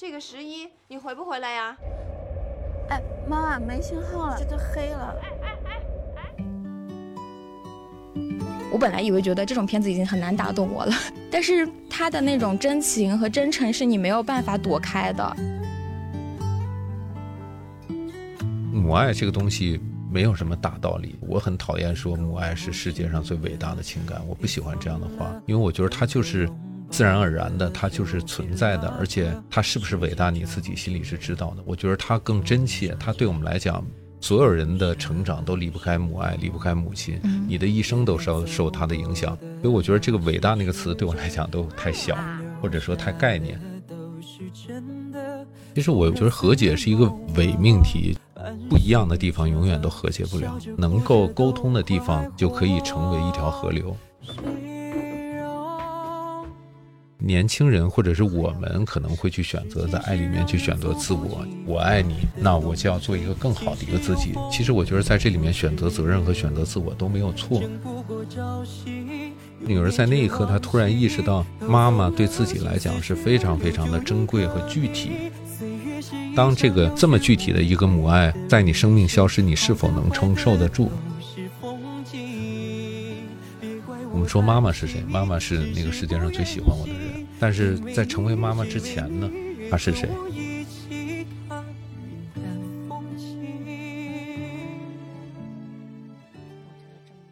这个十一你回不回来呀？哎，妈，没信号了，这都黑了。我本来以为觉得这种片子已经很难打动我了，但是他的那种真情和真诚是你没有办法躲开的。母爱这个东西没有什么大道理，我很讨厌说母爱是世界上最伟大的情感，我不喜欢这样的话，因为我觉得它就是自然而然的，它就是存在的，而且它是不是伟大你自己心里是知道的。我觉得它更真切，它对我们来讲，所有人的成长都离不开母爱，离不开母亲，你的一生都是要受它的影响。所以我觉得这个伟大那个词对我来讲都太小，或者说太概念。其实我觉得和解是一个伪命题。不一样的地方永远都和解不了，能够沟通的地方就可以成为一条河流。年轻人或者是我们可能会去选择在爱里面去选择自我，我爱你，那我就要做一个更好的一个自己。其实我觉得在这里面选择责任和选择自我都没有错。女儿在那一刻，她突然意识到，妈妈对自己来讲是非常非常的珍贵和具体。当这个这么具体的一个母爱在你生命消失，你是否能承受得住？我们说妈妈是谁？妈妈是那个世界上最喜欢我的人。但是在成为妈妈之前呢，她是谁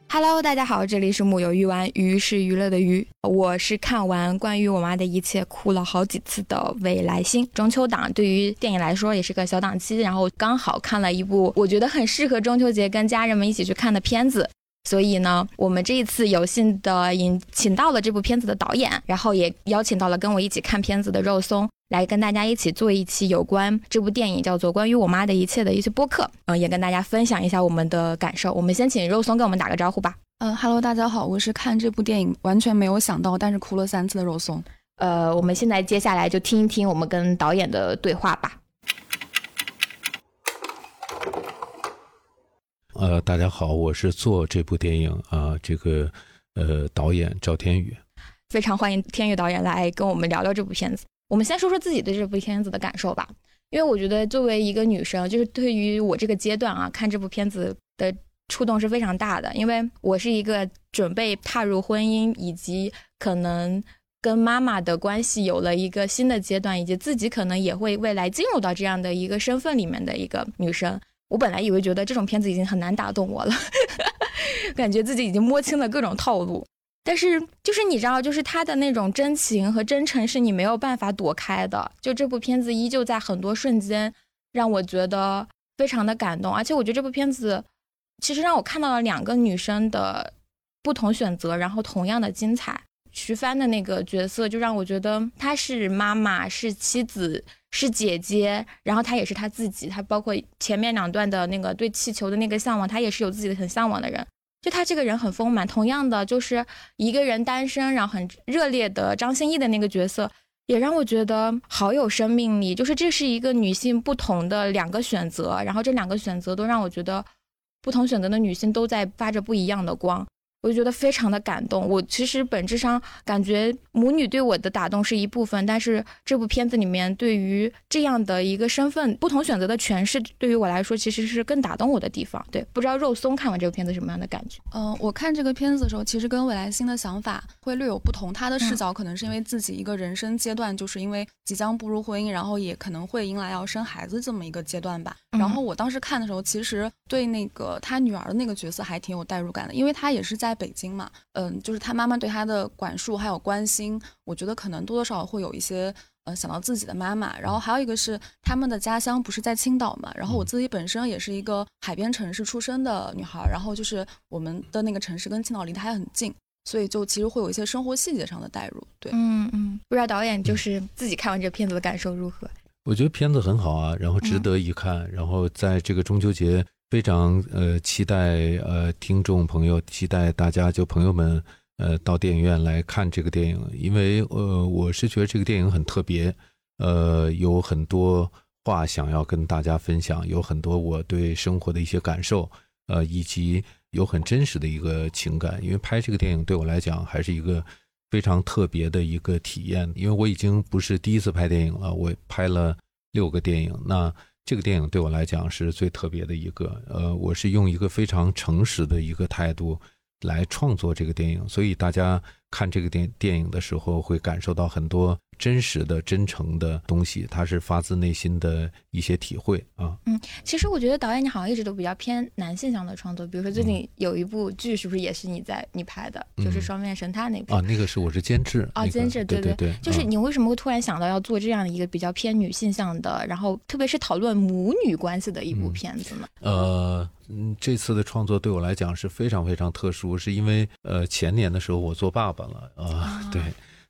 ？Hello，大家好，这里是木有鱼丸，鱼是娱乐的鱼。我是看完关于我妈的一切哭了好几次的未来星。中秋档对于电影来说也是个小档期，然后刚好看了一部我觉得很适合中秋节跟家人们一起去看的片子，所以呢，我们这一次有幸的引请到了这部片子的导演，然后也邀请到了跟我一起看片子的肉松。来跟大家一起做一期有关这部电影叫做《关于我妈的一切》的一些播客，嗯，也跟大家分享一下我们的感受。我们先请肉松跟我们打个招呼吧。嗯，Hello，大家好，我是看这部电影完全没有想到，但是哭了三次的肉松。呃，我们现在接下来就听一听我们跟导演的对话吧。呃，大家好，我是做这部电影啊，这个呃导演赵天宇，非常欢迎天宇导演来跟我们聊聊这部片子。我们先说说自己对这部片子的感受吧，因为我觉得作为一个女生，就是对于我这个阶段啊，看这部片子的触动是非常大的。因为我是一个准备踏入婚姻，以及可能跟妈妈的关系有了一个新的阶段，以及自己可能也会未来进入到这样的一个身份里面的一个女生。我本来以为觉得这种片子已经很难打动我了，感觉自己已经摸清了各种套路。但是，就是你知道，就是他的那种真情和真诚，是你没有办法躲开的。就这部片子，依旧在很多瞬间让我觉得非常的感动。而且，我觉得这部片子其实让我看到了两个女生的不同选择，然后同样的精彩。徐帆的那个角色，就让我觉得她是妈妈，是妻子，是姐姐，然后她也是她自己。她包括前面两段的那个对气球的那个向往，她也是有自己的很向往的人。就她这个人很丰满，同样的就是一个人单身，然后很热烈的张歆艺的那个角色，也让我觉得好有生命力。就是这是一个女性不同的两个选择，然后这两个选择都让我觉得，不同选择的女性都在发着不一样的光。我就觉得非常的感动。我其实本质上感觉母女对我的打动是一部分，但是这部片子里面对于这样的一个身份不同选择的诠释，对于我来说其实是更打动我的地方。对，不知道肉松看完这个片子什么样的感觉？嗯，我看这个片子的时候，其实跟未来星的想法会略有不同。他的视角可能是因为自己一个人生阶段，就是因为即将步入婚姻，然后也可能会迎来要生孩子这么一个阶段吧。然后我当时看的时候，其实对那个他女儿的那个角色还挺有代入感的，因为他也是在。北京嘛，嗯，就是他妈妈对他的管束还有关心，我觉得可能多多少少会有一些，呃，想到自己的妈妈。然后还有一个是他们的家乡不是在青岛嘛，然后我自己本身也是一个海边城市出生的女孩，然后就是我们的那个城市跟青岛离得还很近，所以就其实会有一些生活细节上的代入。对，嗯嗯，不知道导演就是自己看完这片子的感受如何？我觉得片子很好啊，然后值得一看，然后在这个中秋节。非常呃期待呃听众朋友期待大家就朋友们呃到电影院来看这个电影，因为呃我是觉得这个电影很特别，呃有很多话想要跟大家分享，有很多我对生活的一些感受，呃以及有很真实的一个情感，因为拍这个电影对我来讲还是一个非常特别的一个体验。因为我已经不是第一次拍电影了，我拍了六个电影，那这个电影对我来讲是最特别的一个。呃，我是用一个非常诚实的一个态度来创作这个电影，所以大家看这个电电影的时候会感受到很多。真实的、真诚的东西，它是发自内心的一些体会啊。嗯，其实我觉得导演你好像一直都比较偏男性向的创作，比如说最嗯。近有一部剧，是不是也是你在你拍的，就是《双面神探》那部啊，那个是我是监制啊，那个监制对对对，就是嗯。你为什么会突然想到要做这样的一个比较偏女性向的，然后特别是讨论母女关系的一部嗯。片子呢？呃，嗯，这次的创作对我来讲是非常非常特殊，是因为呃前年的时候我做爸爸了啊、啊。对，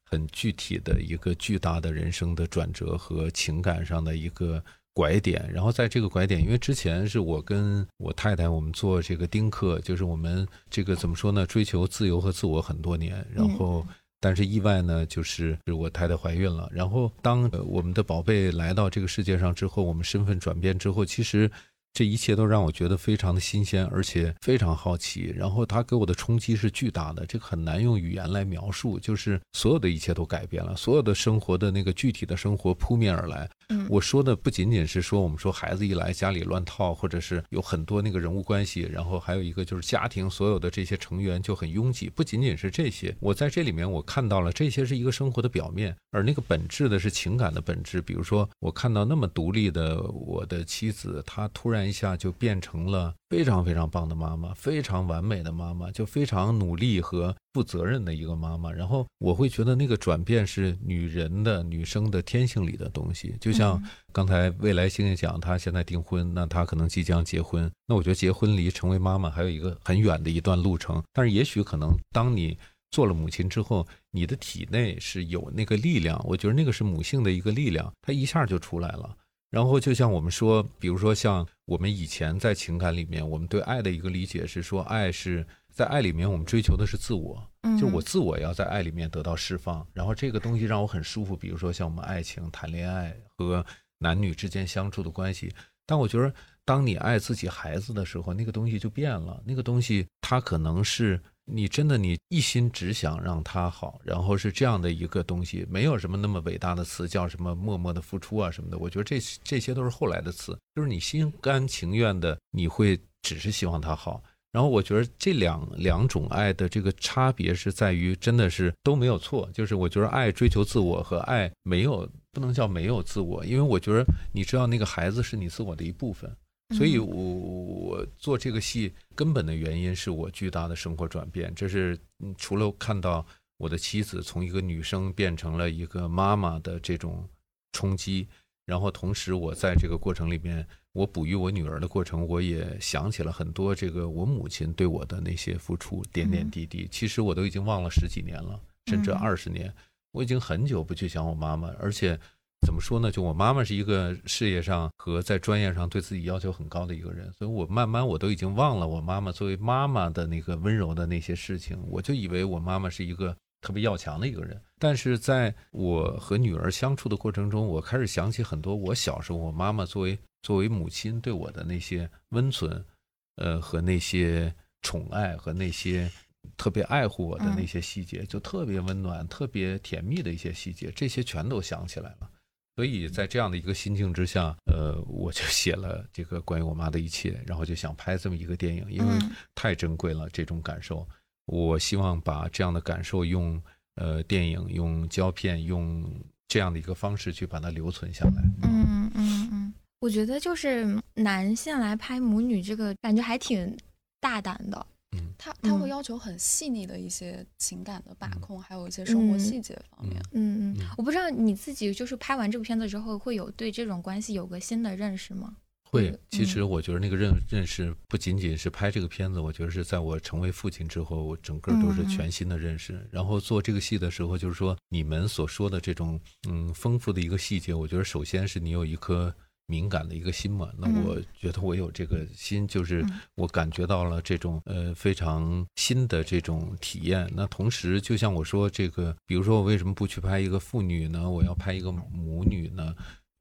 很具体的一个巨大的人生的转折和情感上的一个拐点。然后在这个拐点，因为之前是我跟我太太我们做这个丁克，就是我们这个怎么说呢，追求自由和自我很多年，然后。但是意外呢，就是我太太怀孕了。然后当呃我们的宝贝来到这个世界上之后，我们身份转变之后，其实这一切都让我觉得非常的新鲜，而且非常好奇。然后它给我的冲击是巨大的，这个很难用语言来描述。就是所有的一切都改变了，所有的生活的那个具体的生活扑面而来。我说的不仅仅是说我们说孩子一来家里乱套，或者是有很多那个人物关系，然后还有一个就是家庭所有的这些成员就很拥挤，不仅仅是这些。我在这里面我看到了这些是一个生活的表面，而那个本质的是情感的本质。比如说我看到那么独立的我的妻子，她突然一下就变成了非常非常棒的妈妈，非常完美的妈妈，就非常努力和负责任的一个妈妈。然后我会觉得那个转变是女人的女生的天性里的东西，就像嗯刚才未来星星讲，她现在订婚，那她可能即将结婚，那我觉得结婚离成为妈妈还有一个很远的一段路程。但是也许可能当你做了母亲之后，你的体内是有那个力量，我觉得那个是母性的一个力量，它一下就出来了。然后就像我们说，比如说像我们以前在情感里面，我们对爱的一个理解是说，爱是在爱里面我们追求的是自我，嗯，就是我自我要在爱里面得到释放，然后这个东西让我很舒服。比如说像我们爱情、谈恋爱和男女之间相处的关系，但我觉得当你爱自己孩子的时候，那个东西就变了。那个东西它可能是你真的你一心只想让他好，然后是这样的一个东西，没有什么那么伟大的词叫什么默默的付出啊什么的。我觉得这这些都是后来的词，就是你心甘情愿的，你会只是希望他好。然后我觉得这两两种爱的这个差别是在于，真的是都没有错。就是我觉得爱追求自我和爱没有不能叫没有自我，因为我觉得你知道那个孩子是你自我的一部分，所以嗯我我做这个戏根本的原因是我巨大的生活转变。这是嗯除了看到我的妻子从一个女生变成了一个妈妈的这种冲击，然后同时我在这个过程里面。我哺育我女儿的过程，我也想起了很多这个我母亲对我的那些付出，点点滴滴。其实我都已经忘了十几年了，甚至嗯二十年。我已经很久不去想我妈妈，而且怎么说呢？就我妈妈是一个事业上和在专业上对自己要求很高的一个人，所以我慢慢我都已经忘了我妈妈作为妈妈的那个温柔的那些事情。我就以为我妈妈是一个特别要强的一个人，但是在我和女儿相处的过程中，我开始想起很多我小时候我妈妈作为作为母亲对我的那些温存，呃，和那些宠爱和那些特别爱护我的那些细节，就特别温暖、特别甜蜜的一些细节，这些全都想起来了。所以在这样的一个心境之下，呃，我就写了这个关于我妈的一切，然后就想拍这么一个电影，因为嗯太珍贵了这种感受。我希望把这样的感受用呃电影、用胶片、用这样的一个方式去把它留存下来。嗯嗯嗯，我觉得就是男性来拍母女这个感觉还挺大胆的。他他会嗯要求很细腻的一些情感的把嗯控，还有一些生活嗯细节方面。嗯嗯嗯，我不知道你自己就是拍完这部片子之后，会有对这种关系有个新的认识吗？会嗯，其实我觉得那个认认识不仅仅是拍这个片子，我觉得是在我成为父亲之后，我整个都是全新的认识。然后做这个戏的时候，就是说你们所说的这种嗯丰富的一个细节，我觉得首先是你有一颗敏感的一个心嘛。那嗯我觉得我有这个心，就是嗯我感觉到了这种呃非常新的这种体验。那同时，就像我说这个，比如说我为什么不去拍一个父女呢？我要拍一个母女呢？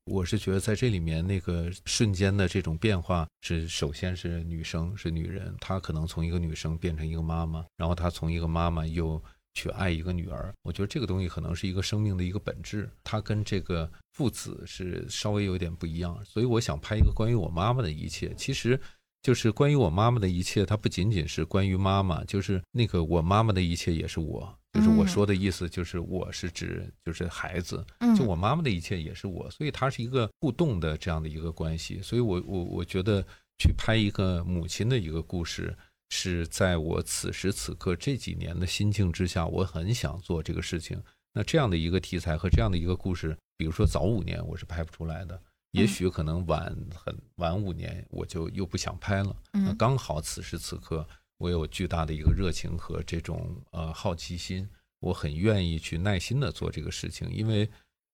我是觉得在这里面那个瞬间的这种变化是，首先是女生是女人，她可能从一个女生变成一个妈妈，然后她从一个妈妈又去爱一个女儿。我觉得这个东西可能是一个生命的一个本质，它跟这个父子是稍微有点不一样。所以我想拍一个关于我妈妈的一切，其实就是关于我妈妈的一切，它不仅仅是关于妈妈，就是那个我妈妈的一切也是我。就是我说的意思，就是我是指就是孩子，就我妈妈的一切也是我，所以它是一个互动的这样的一个关系。所以我我我觉得去拍一个母亲的一个故事，是在我此时此刻这几年的心境之下，我很想做这个事情。那这样的一个题材和这样的一个故事，比如说早五年我是拍不出来的，也许可能晚很晚五年我就又不想拍了。那刚好此时此刻。我有巨大的一个热情和这种呃好奇心，我很愿意去耐心的做这个事情，因为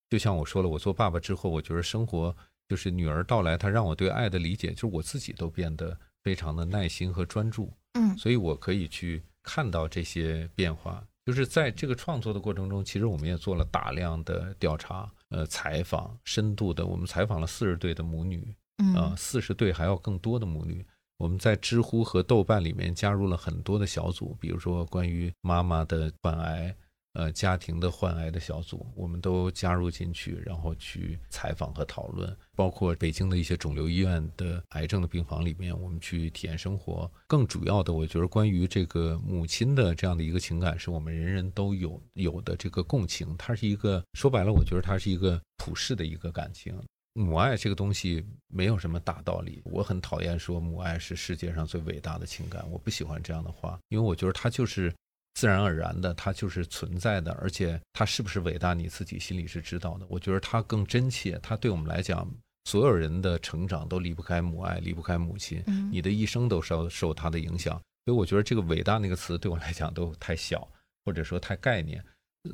就像我说了，我做爸爸之后，我觉得生活就是女儿到来，她让我对爱的理解，就是我自己都变得非常的耐心和专注，嗯，所以我可以去看到这些变化。就是在这个创作的过程中，其实我们也做了大量的调查、呃采访、深度的，我们采访了四十对的母女，嗯，四十对还要更多的母女。我们在知乎和豆瓣里面加入了很多的小组，比如说关于妈妈的患癌，呃，家庭的患癌的小组，我们都加入进去，然后去采访和讨论。包括北京的一些肿瘤医院的癌症的病房里面，我们去体验生活。更主要的，我觉得关于这个母亲的这样的一个情感，是我们人人都有有的这个共情。它是一个说白了，我觉得它是一个普世的一个感情。母爱这个东西没有什么大道理，我很讨厌说母爱是世界上最伟大的情感，我不喜欢这样的话，因为我觉得它就是自然而然的，它就是存在的，而且它是不是伟大，你自己心里是知道的。我觉得它更真切，它对我们来讲，所有人的成长都离不开母爱，离不开母亲，你的一生都受受它的影响，所以我觉得这个伟大那个词对我来讲都太小，或者说太概念。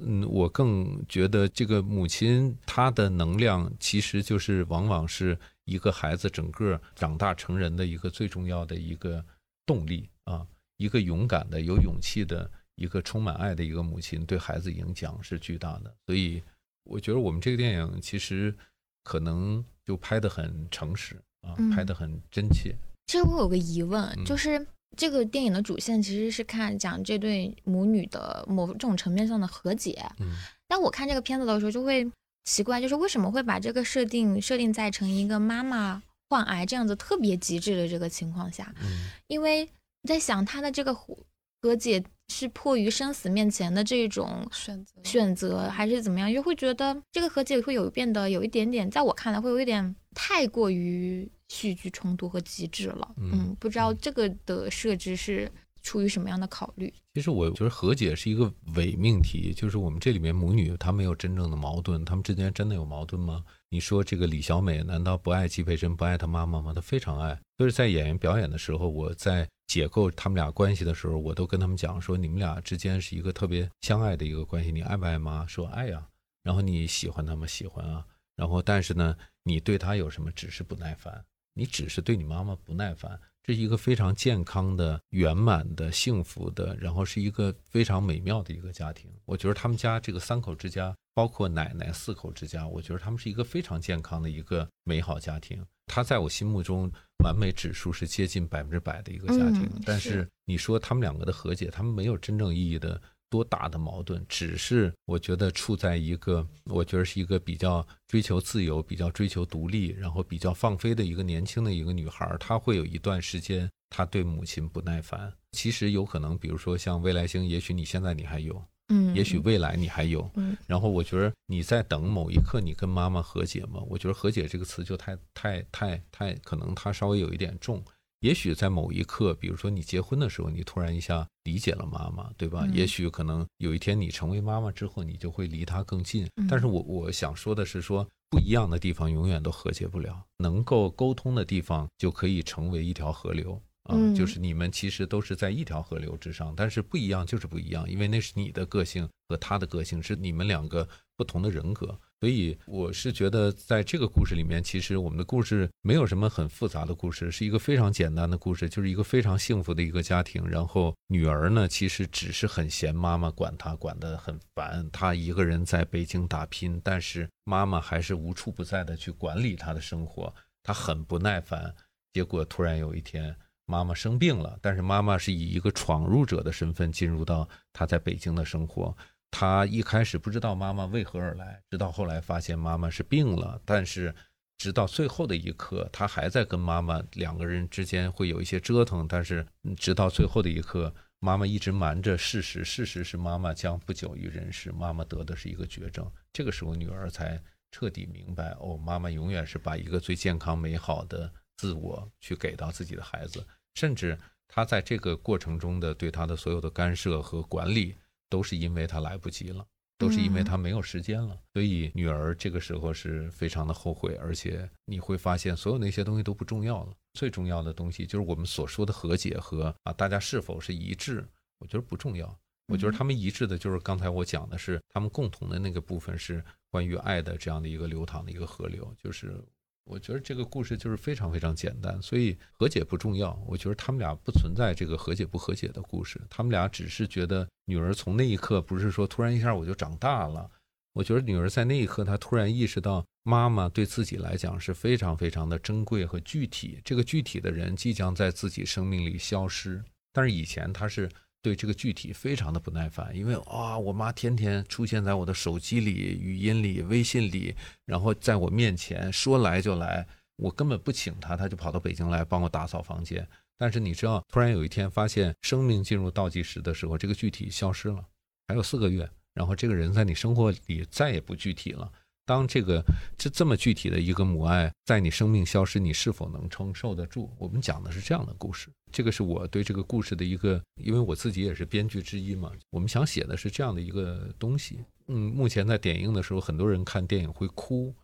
嗯，我更觉得这个母亲她的能量，其实就是往往是一个孩子整个长大成人的一个最重要的一个动力啊，一个勇敢的、有勇气的、一个充满爱的一个母亲，对孩子影响是巨大的。所以，我觉得我们这个电影其实可能就拍得很诚实啊，拍得很真切。其实我有个疑问，就是。这个电影的主线其实是看讲这对母女的某种层面上的和解。嗯，但我看这个片子的时候就会奇怪，就是为什么会把这个设定设定在成一个妈妈患癌这样子特别极致的这个情况下？嗯，因为在想他的这个和解是迫于生死面前的这种选择选择，还是怎么样？又会觉得这个和解会有变得有一点点，在我看来会有一点太过于。戏剧冲突和极致了，嗯，不知道这个的设置是出于什么样的考虑。其实我觉得和解是一个伪命题，就是我们这里面母女她没有真正的矛盾，她们之间真的有矛盾吗？你说这个李小美难道不爱季培珍，不爱她妈妈吗？她非常爱。就是在演员表演的时候，我在解构他们俩关系的时候，我都跟他们讲说，你们俩之间是一个特别相爱的一个关系。你爱不爱妈？说爱呀。然后你喜欢他吗？喜欢啊。然后但是呢，你对他有什么？只是不耐烦。你只是对你妈妈不耐烦，这是一个非常健康的、圆满的、幸福的，然后是一个非常美妙的一个家庭。我觉得他们家这个三口之家，包括奶奶四口之家，我觉得他们是一个非常健康的一个美好家庭。他在我心目中完美指数是接近百分之百的一个家庭。但是你说他们两个的和解，他们没有真正意义的。多大的矛盾？只是我觉得处在一个，我觉得是一个比较追求自由、比较追求独立，然后比较放飞的一个年轻的一个女孩。她会有一段时间，她对母亲不耐烦。其实有可能，比如说像未来星，也许你现在你还有，嗯，也许未来你还有，嗯。然后我觉得你在等某一刻，你跟妈妈和解吗？我觉得和解这个词就太太太太，可能它稍微有一点重。也许在某一刻，比如说你结婚的时候，你突然一下理解了妈妈，对吧？也许可能有一天你成为妈妈之后，你就会离她更近。但是我我想说的是，说不一样的地方永远都和解不了，能够沟通的地方就可以成为一条河流啊。就是你们其实都是在一条河流之上，但是不一样就是不一样，因为那是你的个性和他的个性，是你们两个不同的人格。所以我是觉得，在这个故事里面，其实我们的故事没有什么很复杂的故事，是一个非常简单的故事，就是一个非常幸福的一个家庭。然后女儿呢，其实只是很嫌妈妈管她管得很烦，她一个人在北京打拼，但是妈妈还是无处不在的去管理她的生活，她很不耐烦。结果突然有一天，妈妈生病了，但是妈妈是以一个闯入者的身份进入到她在北京的生活。她一开始不知道妈妈为何而来，直到后来发现妈妈是病了，但是直到最后的一刻，她还在跟妈妈两个人之间会有一些折腾，但是直到最后的一刻，妈妈一直瞒着事实，事实是妈妈将不久于人世，妈妈得的是一个绝症。这个时候，女儿才彻底明白，哦，妈妈永远是把一个最健康美好的自我去给到自己的孩子。甚至他在这个过程中的对他的所有的干涉和管理，都是因为他来不及了，都是因为他没有时间了。所以女儿这个时候是非常的后悔，而且你会发现所有那些东西都不重要了。最重要的东西就是我们所说的和解和啊，大家是否是一致，我觉得不重要。我觉得他们一致的就是刚才我讲的是他们共同的那个部分是关于爱的这样的一个流淌的一个河流，就是。我觉得这个故事就是非常非常简单，所以和解不重要。我觉得他们俩不存在这个和解不和解的故事，他们俩只是觉得女儿从那一刻不是说突然一下我就长大了。我觉得女儿在那一刻她突然意识到妈妈对自己来讲是非常非常的珍贵和具体，这个具体的人即将在自己生命里消失。但是以前她是。对这个具体非常的不耐烦，因为啊，我妈天天出现在我的手机里、语音里、微信里，然后在我面前说来就来，我根本不请她，她就跑到北京来帮我打扫房间。但是你知道，突然有一天发现生命进入倒计时的时候，这个具体消失了，还有四个月，然后这个人在你生活里再也不具体了。当这个这这么具体的一个母爱在你生命消失，你是否能承受得住？我们讲的是这样的故事，这个是我对这个故事的一个，因为我自己也是编剧之一嘛。我们想写的是这样的一个东西。嗯，目前在点映的时候，很多人看电影会哭。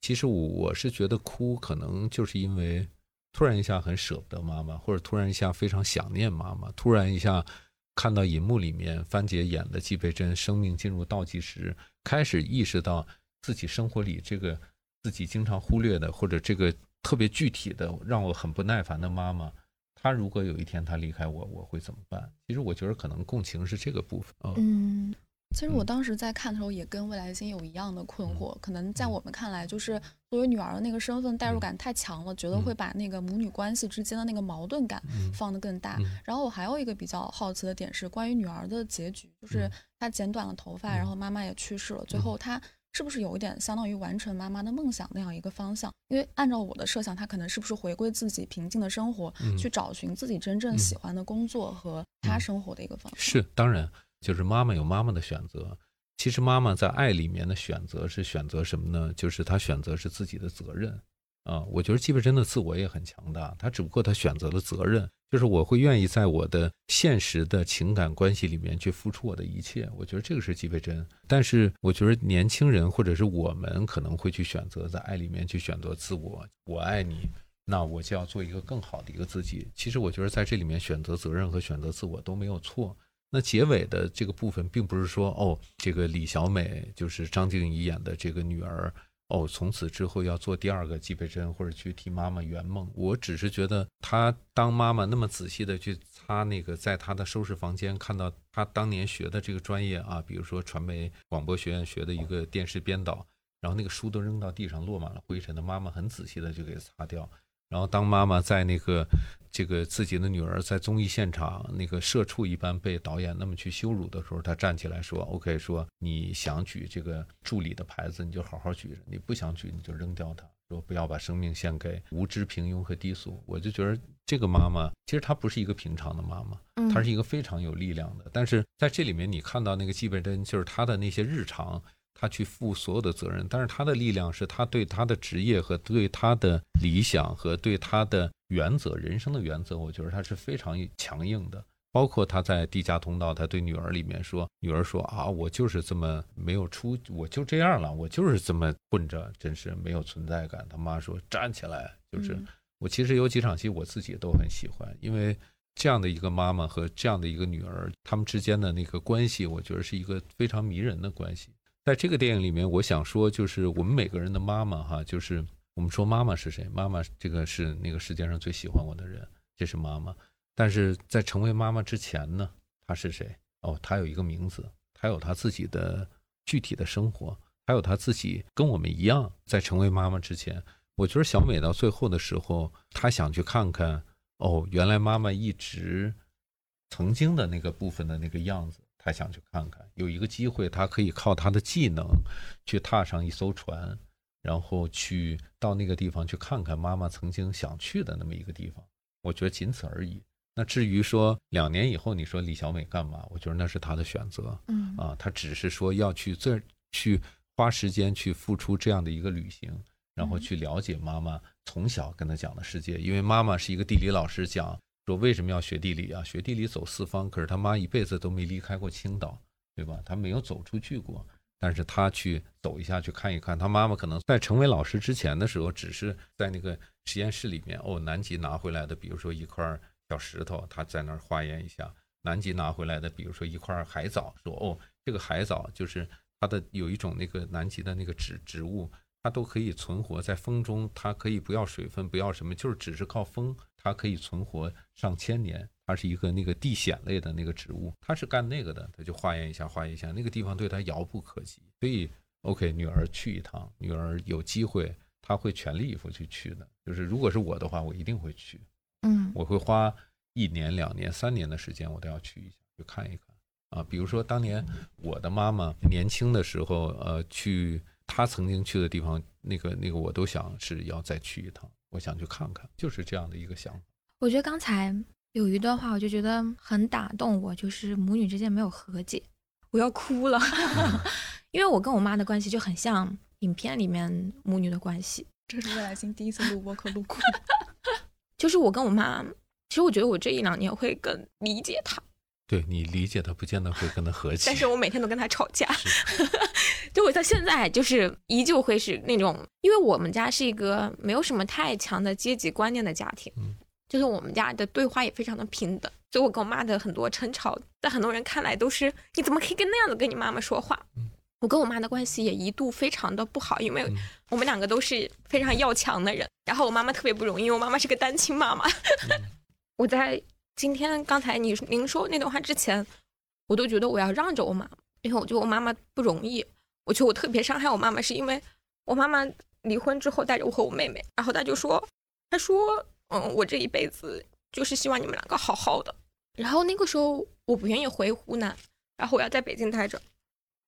其实我我是觉得哭，可能就是因为突然一下很舍不得妈妈，或者突然一下非常想念妈妈，突然一下看到银幕里面番姐演的季培珍生命进入倒计时，开始意识到。自己生活里这个自己经常忽略的，或者这个特别具体的让我很不耐烦的妈妈，她如果有一天她离开我，我会怎么办？其实我觉得可能共情是这个部分。嗯，其实我当时在看的时候也跟未来星有一样的困惑，可能在我们看来，就是作为女儿的那个身份代入感太强了，觉得会把那个母女关系之间的那个矛盾感放得更大。然后我还有一个比较好奇的点是关于女儿的结局，就是她剪短了头发，然后妈妈也去世了，最后她。是不是有一点相当于完成妈妈的梦想那样一个方向？因为按照我的设想，她可能是不是回归自己平静的生活，去找寻自己真正喜欢的工作和她生活的一个方式？是，当然，就是妈妈有妈妈的选择。其实妈妈在爱里面的选择是选择什么呢？就是她选择是自己的责任。啊，我觉得季贝真的自我也很强大，她只不过她选择了责任，就是我会愿意在我的现实的情感关系里面去付出我的一切。我觉得这个是季贝真，但是我觉得年轻人或者是我们可能会去选择在爱里面去选择自我。我爱你，那我就要做一个更好的一个自己。其实我觉得在这里面选择责任和选择自我都没有错。那结尾的这个部分，并不是说哦，这个李小美就是张静怡演的这个女儿。哦，从此之后要做第二个季培珍，或者去替妈妈圆梦。我只是觉得，她当妈妈那么仔细的去擦那个，在她的收拾房间看到她当年学的这个专业啊，比如说传媒广播学院学的一个电视编导，然后那个书都扔到地上落满了灰尘的，妈妈很仔细的就给擦掉。然后当妈妈在那个。这个自己的女儿在综艺现场那个社畜一般被导演那么去羞辱的时候，她站起来说：“OK，说你想举这个助理的牌子，你就好好举着；你不想举，你就扔掉它。说不要把生命献给无知、平庸和低俗。”我就觉得这个妈妈其实她不是一个平常的妈妈，她是一个非常有力量的。但是在这里面，你看到那个纪贝珍，就是她的那些日常。他去负所有的责任，但是他的力量是他对他的职业和对他的理想和对他的原则、人生的原则，我觉得他是非常强硬的。包括他在地下通道，他对女儿里面说：“女儿说啊，我就是这么没有出，我就这样了，我就是这么混着，真是没有存在感。”他妈说：“站起来！”就是我其实有几场戏我自己都很喜欢，因为这样的一个妈妈和这样的一个女儿，他们之间的那个关系，我觉得是一个非常迷人的关系。在这个电影里面，我想说，就是我们每个人的妈妈，哈，就是我们说妈妈是谁？妈妈这个是那个世界上最喜欢我的人，这是妈妈。但是在成为妈妈之前呢，她是谁？哦，她有一个名字，她有她自己的具体的生活，还有她自己跟我们一样，在成为妈妈之前，我觉得小美到最后的时候，她想去看看，哦，原来妈妈一直曾经的那个部分的那个样子，他想去看看。有一个机会，他可以靠他的技能去踏上一艘船，然后去到那个地方去看看妈妈曾经想去的那么一个地方。我觉得仅此而已。那至于说两年以后你说李小美干嘛，我觉得那是她的选择。嗯啊，她只是说要去这去花时间去付出这样的一个旅行，然后去了解妈妈从小跟她讲的世界。因为妈妈是一个地理老师，讲说为什么要学地理啊？学地理走四方，可是他妈一辈子都没离开过青岛，对吧？他没有走出去过，但是他去走一下，去看一看。他妈妈可能在成为老师之前的时候，只是在那个实验室里面，哦，南极拿回来的，比如说一块小石头，他在那儿化验一下；南极拿回来的，比如说一块海藻，说哦，这个海藻就是它的有一种那个南极的那个植植物，它都可以存活在风中，它可以不要水分，不要什么，就是只是靠风，它可以存活上千年。它是一个那个地藓类的那个植物，它是干那个的，它就化验一下，化验一下，那个地方对它遥不可及。所以，OK，女儿去一趟，女儿有机会，她会全力以赴去去的。就是如果是我的话，我一定会去。嗯我会花一年、两年、三年的时间，我都要去一下，去看一看啊。比如说，当年我的妈妈年轻的时候，呃，去她曾经去的地方，那个那个，我都想是要再去一趟，我想去看看，就是这样的一个想法。我觉得刚才有一段话，我就觉得很打动我，就是母女之间没有和解，我要哭了，因为我跟我妈的关系就很像影片里面母女的关系，这是未来星第一次录播课录哭。就是我跟我妈，其实我觉得我这一两年会更理解她，对你理解他，不见得会跟他和解。但是我每天都跟他吵架，就我到现在就是依旧会是那种，因为我们家是一个没有什么太强的阶级观念的家庭，嗯就是我们家的对话也非常的平等，所以我跟我妈的很多争吵，在很多人看来都是你怎么可以跟那样子跟你妈妈说话？嗯我跟我妈的关系也一度非常的不好，因为嗯我们两个都是非常要强的人，然后我妈妈特别不容易，因为我妈妈是个单亲妈妈。嗯 我在今天刚才你您说那段话之前，我都觉得我要让着我妈，因为我觉得我妈妈不容易。我觉得我特别伤害我妈妈，是因为我妈妈离婚之后带着我和我妹妹，然后她就说，她说，嗯，我这一辈子就是希望你们两个好好的。然后那个时候我不愿意回湖南，然后我要在北京待着，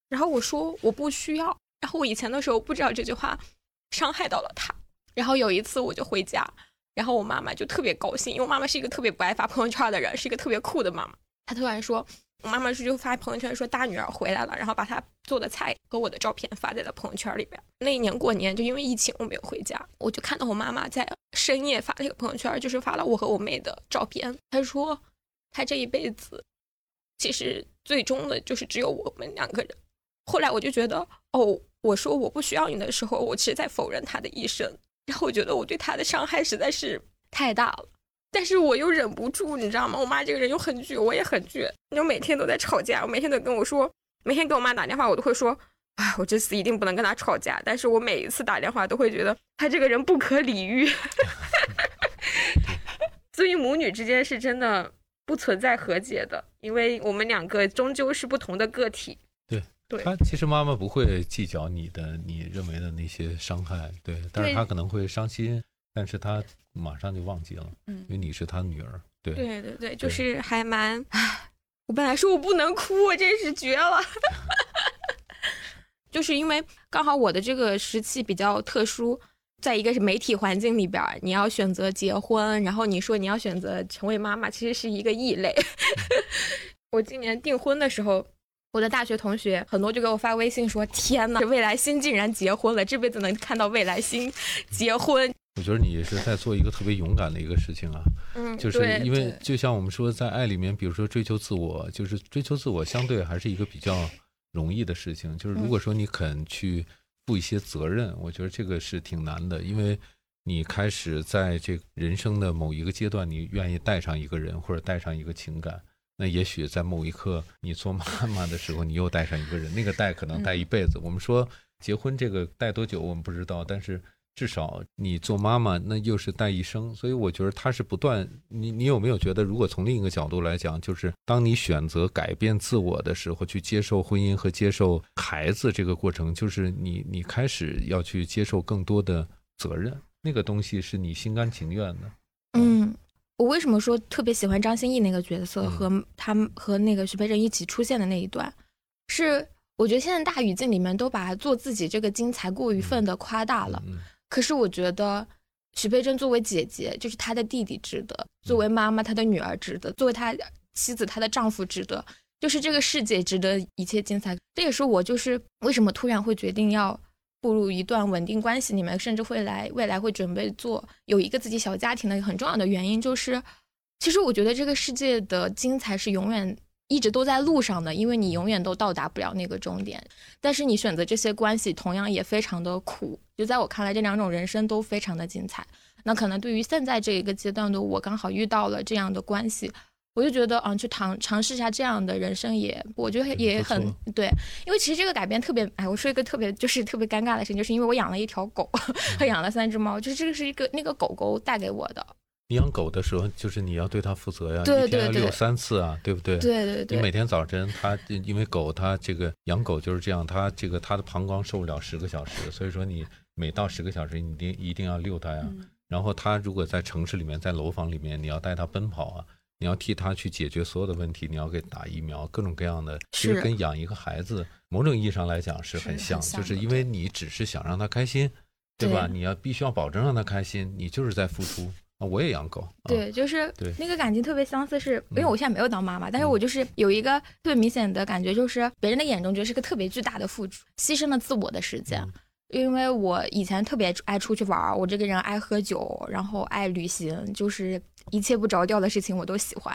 然后我说我不需要。然后我以前的时候不知道这句话伤害到了她。然后有一次我就回家，然后我妈妈就特别高兴，因为我妈妈是一个特别不爱发朋友圈的人，是一个特别酷的妈妈。她突然说，我妈妈是就发朋友圈说大女儿回来了，然后把她做的菜和我的照片发在了朋友圈里边。那一年过年，就因为疫情我没有回家，我就看到我妈妈在深夜发了一个朋友圈，就是发了我和我妹的照片。她说，她这一辈子其实最终的就是只有我们两个人。后来我就觉得，哦，我说我不需要你的时候，我其实在否认她的一生。然后我觉得我对她的伤害实在是太大了。但是我又忍不住，你知道吗？我妈这个人又很倔，我也很倔，就每天都在吵架。我每天都跟我说，每天给我妈打电话，我都会说，哎，我这次一定不能跟她吵架。但是我每一次打电话都会觉得她这个人不可理喻。哈哈哈所以母女之间是真的不存在和解的，因为我们两个终究是不同的个体。对她其实妈妈不会计较你的你认为的那些伤害，对，但是对她可能会伤心，但是他马上就忘记了，嗯因为你是他女儿，对，对对对，就是还蛮，唉，我本来说我不能哭，我真是绝了。就是因为刚好我的这个时期比较特殊，在一个是媒体环境里边，你要选择结婚，然后你说你要选择成为妈妈，其实是一个异类。我今年订婚的时候，我的大学同学很多就给我发微信说：“天呐，未来星竟然结婚了，这辈子能看到未来星结婚。我觉得你是在做一个特别勇敢的一个事情啊，”嗯，就是因为就像我们说，在爱里面，比如说追求自我，就是追求自我相对还是一个比较容易的事情。就是如果说你肯去负一些责任，我觉得这个是挺难的，因为你开始在这人生的某一个阶段，你愿意带上一个人或者带上一个情感。那也许在某一刻，你做妈妈的时候，你又带上一个人，那个带可能带一辈子。我们说结婚这个带多久，我们不知道，但是至少你做妈妈，那又是带一生。所以我觉得他是不断。你你有没有觉得，如果从另一个角度来讲，就是当你选择改变自我的时候，去接受婚姻和接受孩子这个过程，就是你你开始要去接受更多的责任，那个东西是你心甘情愿的。嗯，我为什么说特别喜欢张歆艺那个角色嗯和他们和那个徐培珍一起出现的那一段，是我觉得现在大语境里面都把做自己这个精彩过于分的夸大了。嗯可是我觉得徐培珍作为姐姐，就是她的弟弟值得；作为妈妈，她的女儿值得；作为她妻子，她的丈夫值得。就是这个世界值得一切精彩。这也是我就是为什么突然会决定要步入一段稳定关系里面，甚至会来未来会准备做有一个自己小家庭的很重要的原因，就是其实我觉得这个世界的精彩是永远。一直都在路上的，因为你永远都到达不了那个终点。但是你选择这些关系，同样也非常的苦。就在我看来，这两种人生都非常的精彩。那可能对于现在这一个阶段的我，刚好遇到了这样的关系，我就觉得，啊，去尝尝试一下这样的人生也，我觉得也很对。因为其实这个改变特别，哎，我说一个特别就是特别尴尬的事情，就是因为我养了一条狗，还 养了三只猫，就是这个是一个那个狗狗带给我的。你养狗的时候，就是你要对它负责呀，对对对一天要遛三次啊，对不对？对对对你每天早晨，它因为狗它这个养狗就是这样，它这个它的膀胱受不了十个小时，所以说你每到十个小时，你一定一定要遛它呀。嗯然后它如果在城市里面，在楼房里面，你要带它奔跑啊，你要替他去解决所有的问题，你要给打疫苗，各种各样的，其实跟养一个孩子某种意义上来讲是是很很像，就是因为你只是想让他开心，对吧？对。你要必须要保证让他开心，你就是在付出。啊。我也养狗，啊、对，就是对。那个感情特别相似是，因为嗯。我现在没有当妈妈，但是我就是有一个特别明显的感觉，就是别人的眼中觉得是个特别巨大的付出，牺牲了自我的时间。嗯。因为我以前特别爱出去玩儿，我这个人爱喝酒，然后爱旅行，就是一切不着调的事情我都喜欢。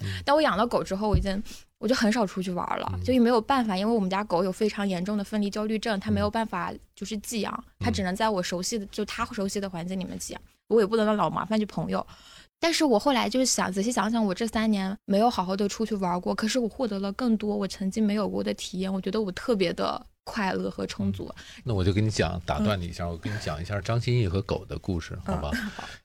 嗯但我养了狗之后，我已经我就很少出去玩了，嗯就也没有办法，因为我们家狗有非常严重的分离焦虑症，它没有嗯办法就是寄养，它嗯只能在我熟悉的就它熟悉的环境里面寄养，我也不能老麻烦去朋友。但是我后来就是想仔细想想，我这三年没有好好的出去玩过，可是我获得了更多我曾经没有过的体验，我觉得我特别的快乐和充足。那我就跟你讲，打断你一下，我跟你讲一下张歆艺和狗的故事，好吧？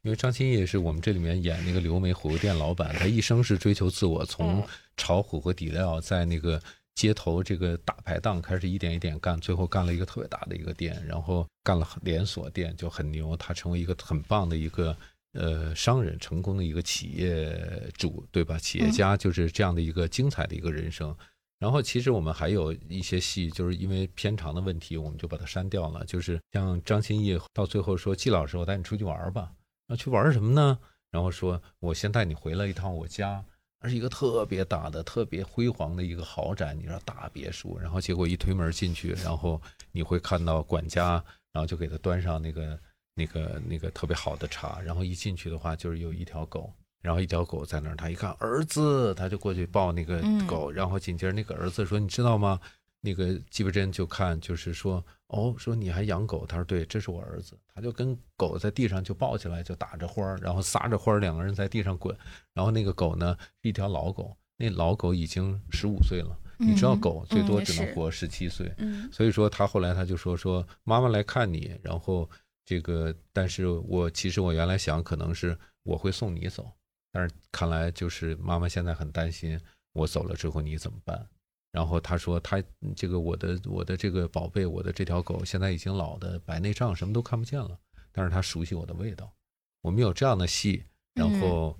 因为张歆艺是我们这里面演那个刘梅火锅店老板，他一生是追求自我，从嗯炒火锅底料，在那个街头这个大排档开始一点一点干，最后干了一个特别大的一个店，然后干了连锁店，就很牛。他成为一个很棒的一个呃商人，成功的一个企业主，对吧？企业家就是这样的一个精彩的一个人生。然后其实我们还有一些戏，就是因为片长的问题，我们就把它删掉了。就是像张歆艺到最后说：“季老师，我带你出去玩吧。”那去玩什么呢？然后说：“我先带你回了一趟我家，那是一个特别大的、特别辉煌的一个豪宅，你知道大别墅。然后结果一推门进去，然后你会看到管家，然后就给他端上那个那个那个特别好的茶。然后一进去的话，就是有一条狗。”然后一条狗在那儿，他一看儿子，他就过去抱那个嗯狗，然后紧接着那个儿子说：“你知道吗？”那个季伯珍就看，就是说：“哦，说你还养狗？”他说：“对，这是我儿子。”他就跟狗在地上就抱起来，就打着花儿，然后撒着花儿，两个人在地上滚。然后那个狗呢是一条老狗，那老狗已经十五岁了。你知道嗯狗最多只能活十七岁，嗯所以说他后来他就说说妈妈来看你，然后这个，但是我其实我原来想可能是我会送你走，但是看来就是妈妈现在很担心我走了之后你怎么办。然后他说他这个我的我的这个宝贝，我的这条狗现在已经老的白内障，什么都看不见了，但是它熟悉我的味道。我们有这样的戏，然后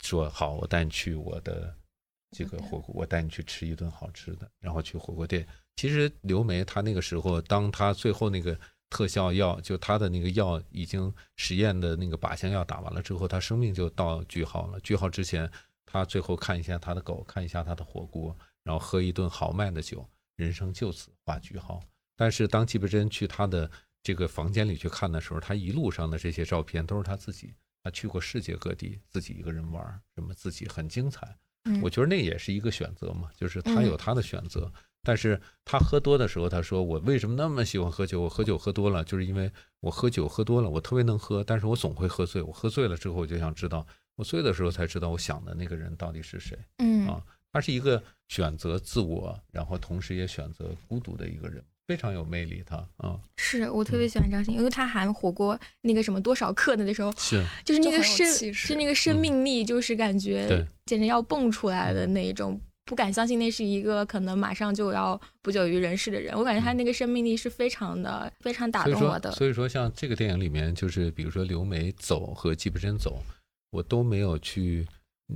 说好，我带你去我的这个火锅，我带你去吃一顿好吃的，然后去火锅店。其实刘梅她那个时候，当她最后那个特效药，就他的那个药已经实验的那个靶向药打完了之后，他生命就到句号了。句号之前，他最后看一下他的狗，看一下他的火锅，然后喝一顿豪迈的酒，人生就此画句号。但是当季伯真去他的这个房间里去看的时候，他一路上的这些照片都是他自己，他去过世界各地，自己一个人玩，什么自己很精彩。嗯我觉得那也是一个选择嘛，就是他嗯有他的选择。但是他喝多的时候，他说：“我为什么那么喜欢喝酒？我喝酒喝多了，就是因为我喝酒喝多了，我特别能喝，但是我总会喝醉。我喝醉了之后，我就想知道，我醉的时候才知道我想的那个人到底是谁。嗯啊他是一个选择自我，然后同时也选择孤独的一个人，非常有魅力。他啊，是我特别喜欢张歆艺，因为他喊火锅那个什么多少克的那时候，是就是那个生是那个生命力，就是感对觉简直要蹦出来的那一种。不敢相信那是一个可能马上就要不久于人世的人，我感觉他那个生命力是非常的、非常打动我的。所以说像这个电影里面，就是比如说刘梅走和纪伯珍走，我都没有去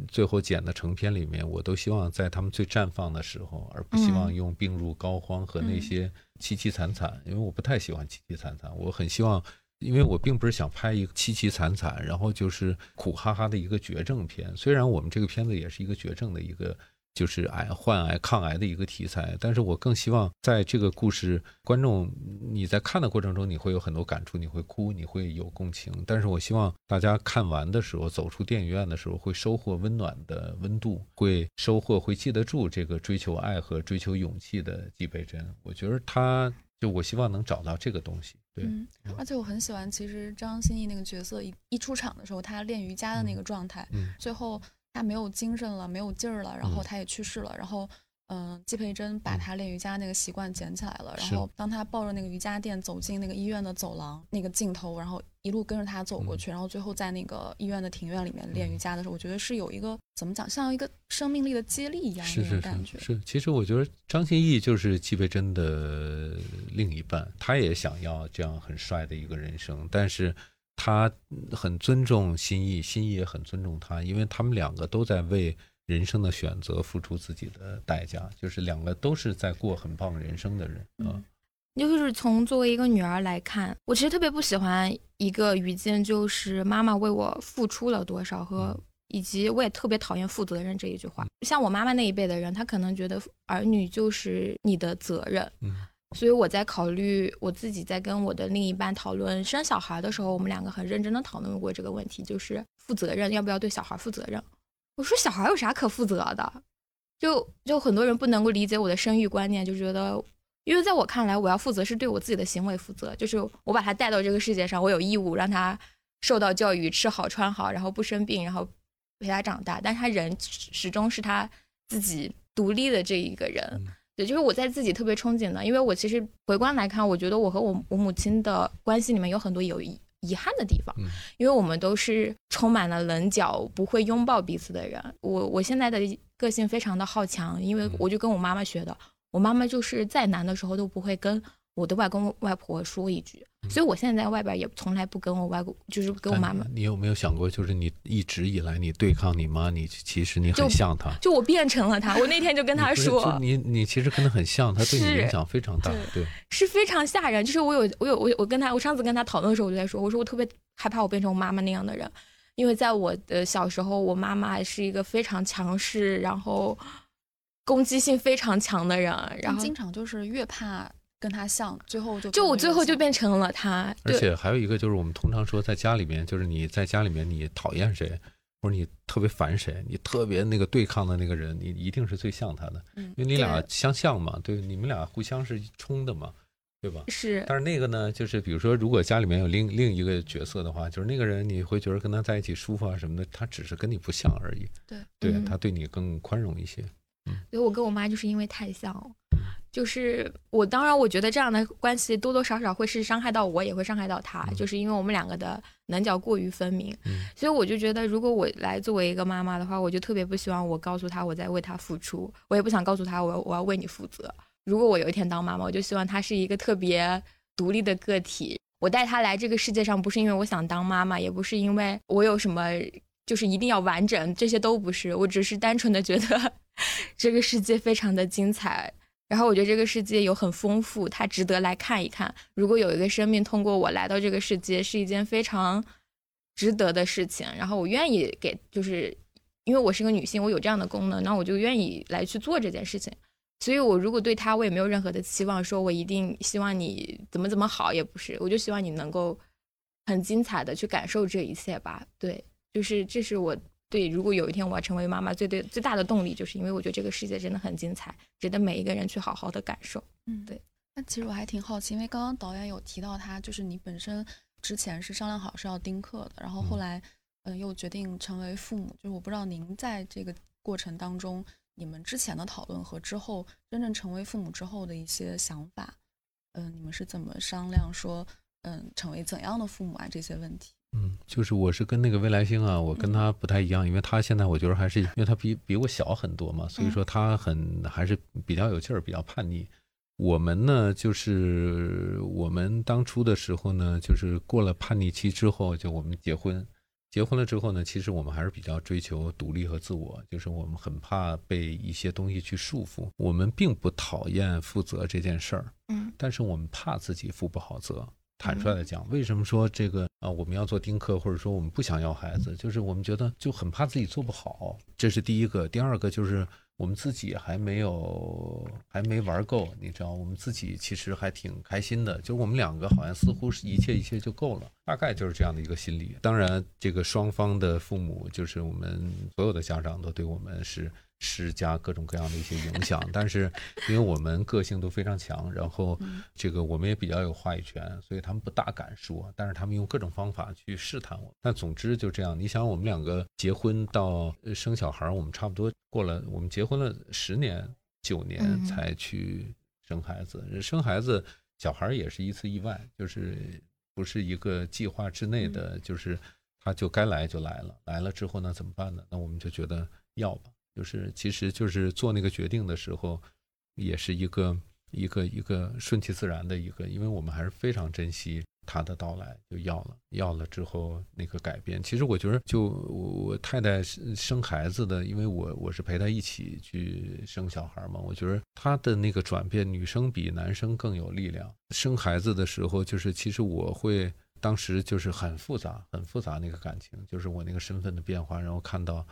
最后剪的成片里面，我都希望在他们最绽放的时候，而不希望用病入膏肓和那些凄凄惨惨，因为我不太喜欢凄凄惨惨，我很希望。因为我并不是想拍一个凄凄惨惨，然后就是苦哈哈的一个绝症片。虽然我们这个片子也是一个绝症的一个，就是癌患癌抗癌的一个题材，但是我更希望在这个故事，观众你在看的过程中，你会有很多感触，你会哭，你会有共情。但是我希望大家看完的时候，走出电影院的时候，会收获温暖的温度，会收获会记得住这个追求爱和追求勇气的纪培珍。我觉得他。就我希望能找到这个东西，对，而且我很喜欢，其实张歆艺那个角色一一出场的时候，他练瑜伽的那个状态，最后他没有精神了，没有劲儿了，然后他也去世了，然后。嗯，季培珍把他练瑜伽那个习惯捡起来了，然后当他抱着那个瑜伽垫走进那个医院的走廊，那个镜头，然后一路跟着他走过去，然后最后在那个医院的庭院里面练瑜伽的时候，我觉得是有一个怎么讲，像一个生命力的接力一样那种感觉。是，其实我觉得张歆艺就是季培珍的另一半，他也想要这样很帅的一个人生，但是他很尊重心意，心意也很尊重他，因为他们两个都在为。人生的选择，付出自己的代价，就是两个都是在过很棒人生的人啊。就是从作为一个女儿来看，我其实特别不喜欢一个语境，就是妈妈为我付出了多少，和以及我也特别讨厌负责任这一句话。像我妈妈那一辈的人，她可能觉得儿女就是你的责任。嗯，所以我在考虑我自己在跟我的另一半讨论生小孩的时候，我们两个很认真的讨论过这个问题，就是负责任要不要对小孩负责任。我说小孩有啥可负责的？就就很多人不能够理解我的生育观念，就觉得，因为在我看来，我要负责是对我自己的行为负责，就是我把他带到这个世界上，我有义务让他受到教育、吃好穿好，然后不生病，然后陪他长大。但是他人始终是他自己独立的这一个人，对，就是我在自己特别憧憬的，因为我其实回观来看，我觉得我和我我母亲的关系里面有很多友谊。遗憾的地方，因为我们都是充满了棱角、不会拥抱彼此的人。我我现在的个性非常的好强，因为我就跟我妈妈学的。我妈妈就是再难的时候都不会跟我的外公外婆说一句。所以，我现在在外边也从来不跟我外公，就是跟我妈妈。你有没有想过，就是你一直以来你对抗你妈，你其实你很像她。就我变成了她。我那天就跟她说，你你其实跟她很像，她对你影响非常大，对，是非常吓人。就是我有我有我我跟她，我上次跟她讨论的时候，我就在说，我说我特别害怕我变成我妈妈那样的人，因为在我的小时候，我妈妈是一个非常强势，然后攻击性非常强的人，然后经常就是越怕。跟他像，最后就就我最后就变成了他。而且还有一个就是，我们通常说，在家里面，就是你在家里面，你讨厌谁，或者你特别烦谁，你特别那个对抗的那个人，你一定是最像他的，因为你俩相像嘛，对，你们俩互相是冲的嘛，对吧？是。但是那个呢，就是比如说，如果家里面有另另一个角色的话，就是那个人你会觉得跟他在一起舒服啊什么的，他只是跟你不像而已。对，对他对你更宽容一些。所以我跟我妈就是因为太像，就是我当然我觉得这样的关系多多少少会是伤害到我，也会伤害到他，就是因为我们两个的棱角过于分明。所以我就觉得，如果我来作为一个妈妈的话，我就特别不希望我告诉他我在为他付出，我也不想告诉他我我要为你负责。如果我有一天当妈妈，我就希望他是一个特别独立的个体。我带他来这个世界上，不是因为我想当妈妈，也不是因为我有什么。就是一定要完整，这些都不是，我只是单纯的觉得 这个世界非常的精彩，然后我觉得这个世界有很丰富，它值得来看一看。如果有一个生命通过我来到这个世界，是一件非常值得的事情，然后我愿意给，就是因为我是一个女性，我有这样的功能，那我就愿意来去做这件事情。所以，我如果对他，我也没有任何的期望，说我一定希望你怎么怎么好，也不是，我就希望你能够很精彩的去感受这一切吧，对。就是这是我对，如果有一天我要成为妈妈，最对最大的动力，就是因为我觉得这个世界真的很精彩，值得每一个人去好好的感受。嗯，对。那其实我还挺好奇，因为刚刚导演有提到他，就是你本身之前是商量好是要丁克的，然后后来嗯又决定成为父母，就是我不知道您在这个过程当中，你们之前的讨论和之后真正成为父母之后的一些想法，嗯，你们是怎么商量说嗯成为怎样的父母啊这些问题？嗯，就是我是跟那个未来星啊，我跟他不太一样，因为他现在我觉得还是因为他比比我小很多嘛，所以说他很还是比较有劲儿，比较叛逆。我们呢，就是我们当初的时候呢，就是过了叛逆期之后，就我们结婚，结婚了之后呢，其实我们还是比较追求独立和自我，就是我们很怕被一些东西去束缚。我们并不讨厌负责这件事儿，嗯，但是我们怕自己负不好责。坦率的讲，为什么说这个啊？我们要做丁克，或者说我们不想要孩子，就是我们觉得就很怕自己做不好，这是第一个。第二个就是我们自己还没有还没玩够，你知道，我们自己其实还挺开心的，就我们两个好像似乎是一切一切就够了，大概就是这样的一个心理。当然，这个双方的父母，就是我们所有的家长都对我们是。施加各种各样的一些影响，但是因为我们个性都非常强，然后这个我们也比较有话语权，所以他们不大敢说，但是他们用各种方法去试探我。但总之就这样，你想我们两个结婚到生小孩，我们差不多过了，我们结婚了十年九年才去生孩子，生孩子小孩也是一次意外，就是不是一个计划之内的，就是他就该来就来了，来了之后呢怎么办呢？那我们就觉得要吧。就是，其实就是做那个决定的时候，也是一个一个一个顺其自然的一个，因为我们还是非常珍惜他的到来，就要了，要了之后那个改变。其实我觉得，就我太太生孩子的，因为我我是陪她一起去生小孩嘛，我觉得她的那个转变，女生比男生更有力量。生孩子的时候，就是其实我会当时就是很复杂，很复杂那个感情，就是我那个身份的变化，然后看到。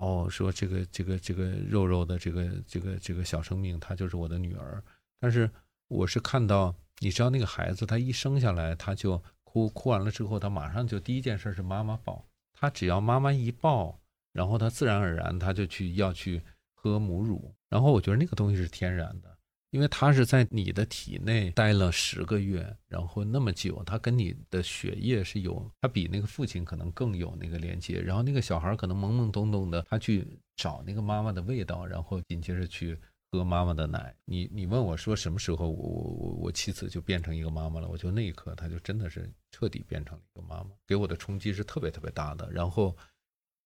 哦，说这个这个这个肉肉的这个这个这个小生命，她就是我的女儿。但是我是看到，你知道那个孩子，他一生下来他就哭，哭完了之后，他马上就第一件事是妈妈抱。他只要妈妈一抱，然后他自然而然他就去要去喝母乳。然后我觉得那个东西是天然的。因为他是在你的体内待了十个月，然后那么久，他跟你的血液是有，他比那个父亲可能更有那个连接。然后那个小孩可能懵懵懂懂的，他去找那个妈妈的味道，然后紧接着去喝妈妈的奶。你你问我说什么时候我我我我妻子就变成一个妈妈了？我就那一刻，他就真的是彻底变成了一个妈妈，给我的冲击是特别特别大的。然后。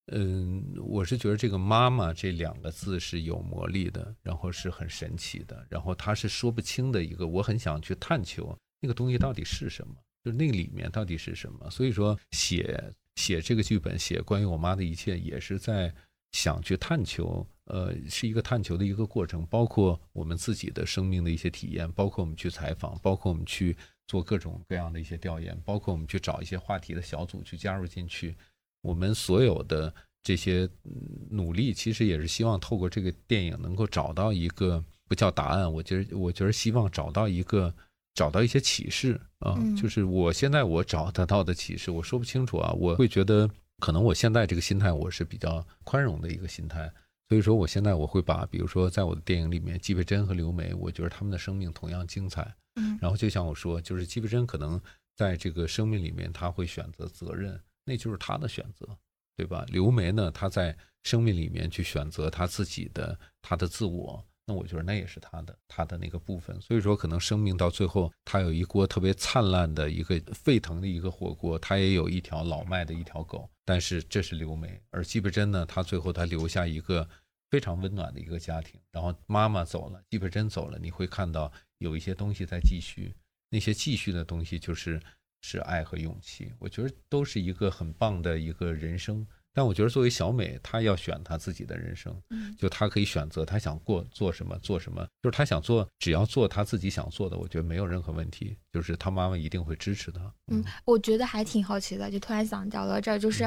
嗯，我是觉得这个“妈妈”这两个字是有魔力的，然后是很神奇的，然后它是说不清的一个，我很想去探求那个东西到底是什么，就那里面到底是什么。所以说，写写这个剧本，写关于我妈的一切，也是在想去探求，呃，是一个探求的一个过程，包括我们自己的生命的一些体验，包括我们去采访，包括我们去做各种各样的一些调研，包括我们去找一些话题的小组去加入进去。我们所有的这些努力，其实也是希望透过这个电影能够找到一个不叫答案，我觉得，我觉得希望找到一个，找到一些启示啊。就是我现在我找得到的启示，我说不清楚啊。我会觉得，可能我现在这个心态，我是比较宽容的一个心态。所以说，我现在我会把，比如说，在我的电影里面，季培珍和刘梅，我觉得他们的生命同样精彩。嗯。然后就像我说，就是季培珍可能在这个生命里面，他会选择责任。那就是他的选择，对吧？刘梅呢，他在生命里面去选择他自己的他的自我，那我觉得那也是他的他的那个部分。所以说，可能生命到最后，他有一锅特别灿烂的一个沸腾的一个火锅，他也有一条老迈的一条狗。但是这是刘梅，而季培真呢，他最后他留下一个非常温暖的一个家庭。然后妈妈走了，季培真走了，你会看到有一些东西在继续，那些继续的东西就是。是爱和勇气，我觉得都是一个很棒的一个人生。但我觉得作为小美，她要选她自己的人生，就她可以选择她想过做什么做什么，就是她想做，只要做她自己想做的，我觉得没有任何问题。就是她妈妈一定会支持她。嗯，我觉得还挺好奇的，就突然想聊到这儿，就是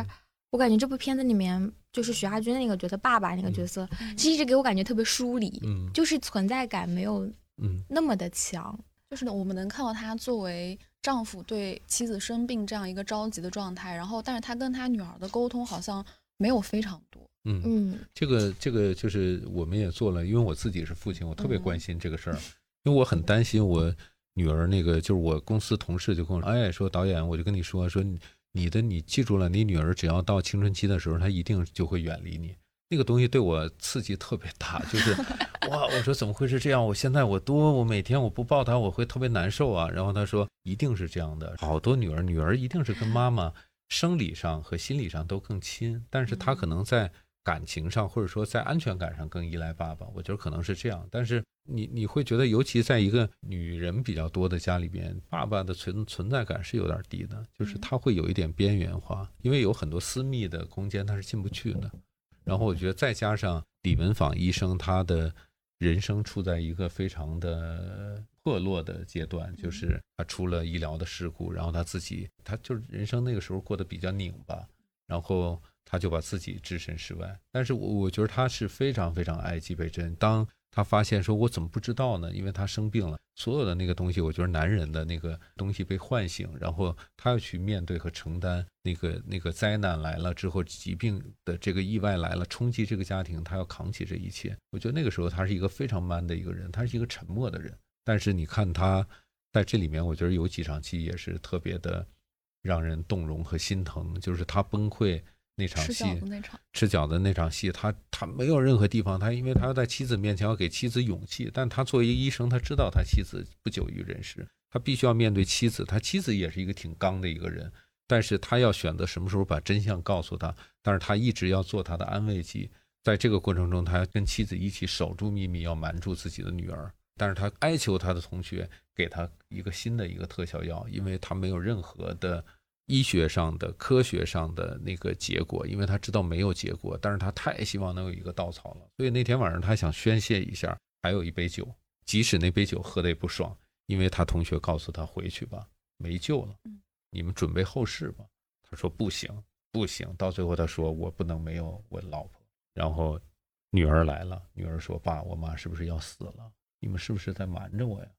我感觉这部片子里面，就是徐亚军那个角色爸爸那个角色，其实一直给我感觉特别疏离，嗯，就是存在感没有嗯那么的强。就是呢，我们能看到他作为丈夫对妻子生病这样一个着急的状态，然后，但是他跟他女儿的沟通好像没有非常多。嗯嗯，这个这个就是我们也做了，因为我自己是父亲，我特别关心这个事儿，因为我很担心我女儿那个，就是我公司同事就跟我说，哎，说导演，我就跟你说说你的，你记住了，你女儿只要到青春期的时候，她一定就会远离你。那个东西对我刺激特别大，就是哇，我说怎么会是这样？我现在我多，我每天我不抱她，我会特别难受啊。然后他说一定是这样的，好多女儿，女儿一定是跟妈妈生理上和心理上都更亲，但是她可能在感情上或者说在安全感上更依赖爸爸，我觉得可能是这样。但是你你会觉得，尤其在一个女人比较多的家里边，爸爸的存存在感是有点低的，就是他会有一点边缘化，因为有很多私密的空间他是进不去的。然后我觉得再加上李文访医生，他的人生处在一个非常的破落的阶段，就是他出了医疗的事故，然后他自己他就是人生那个时候过得比较拧巴，然后。他就把自己置身事外，但是我我觉得他是非常非常爱季培珍。当他发现说，我怎么不知道呢？因为他生病了，所有的那个东西，我觉得男人的那个东西被唤醒，然后他要去面对和承担那个那个灾难来了之后，疾病的这个意外来了，冲击这个家庭，他要扛起这一切。我觉得那个时候他是一个非常 man 的一个人，他是一个沉默的人。但是你看他在这里面，我觉得有几场戏也是特别的让人动容和心疼，就是他崩溃。那场戏，吃饺子那场戏，他他没有任何地方，他因为他要在妻子面前要给妻子勇气，但他作为一个医生，他知道他妻子不久于人世，他必须要面对妻子，他妻子也是一个挺刚的一个人，但是他要选择什么时候把真相告诉他，但是他一直要做他的安慰剂，在这个过程中，他要跟妻子一起守住秘密，要瞒住自己的女儿，但是他哀求他的同学给他一个新的一个特效药，因为他没有任何的。医学上的、科学上的那个结果，因为他知道没有结果，但是他太希望能有一个稻草了，所以那天晚上他想宣泄一下，还有一杯酒，即使那杯酒喝的也不爽，因为他同学告诉他回去吧，没救了，你们准备后事吧。他说不行，不行，到最后他说我不能没有我老婆。然后女儿来了，女儿说爸，我妈是不是要死了？你们是不是在瞒着我呀？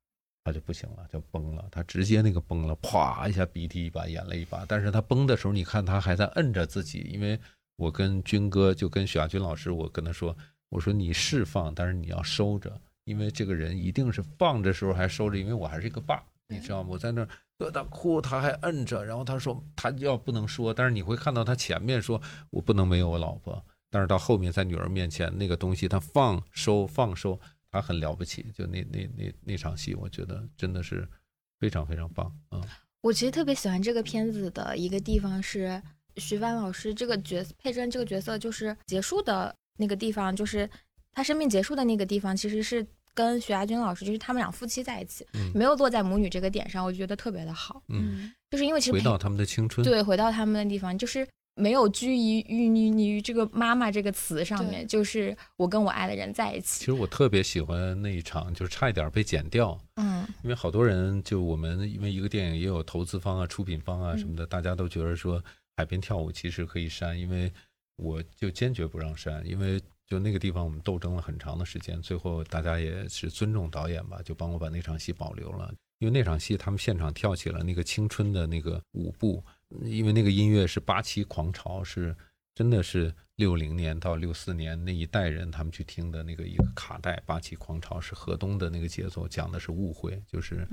他就不行了，就崩了。他直接那个崩了，啪一下，鼻涕一把，眼泪一把。但是他崩的时候，你看他还在摁着自己。因为我跟军哥，就跟许亚军老师，我跟他说，我说你释放，但是你要收着，因为这个人一定是放的时候还收着，因为我还是一个爸，你知道吗？我在那儿他哭，他还摁着。然后他说他要不能说，但是你会看到他前面说我不能没有我老婆，但是到后面在女儿面前那个东西，他放收放收。他很了不起，就那那那那场戏，我觉得真的是非常非常棒啊！我其实特别喜欢这个片子的一个地方是徐帆老师这个角佩珍这个角色，就是结束的那个地方，就是他生命结束的那个地方，其实是跟徐亚军老师，就是他们俩夫妻在一起，没有落在母女这个点上，我觉得特别的好。嗯，就是因为其实回到他们的青春，对，回到他们的地方，就是。没有拘于于你你这个妈妈这个词上面，就是我跟我爱的人在一起。其实我特别喜欢那一场，就是差一点被剪掉。嗯，因为好多人就我们因为一个电影也有投资方啊、出品方啊什么的，大家都觉得说海边跳舞其实可以删，因为我就坚决不让删，因为就那个地方我们斗争了很长的时间，最后大家也是尊重导演吧，就帮我把那场戏保留了。因为那场戏他们现场跳起了那个青春的那个舞步。因为那个音乐是八七狂潮，是真的是六零年到六四年那一代人他们去听的那个一个卡带。八七狂潮是河东的那个节奏，讲的是误会，就是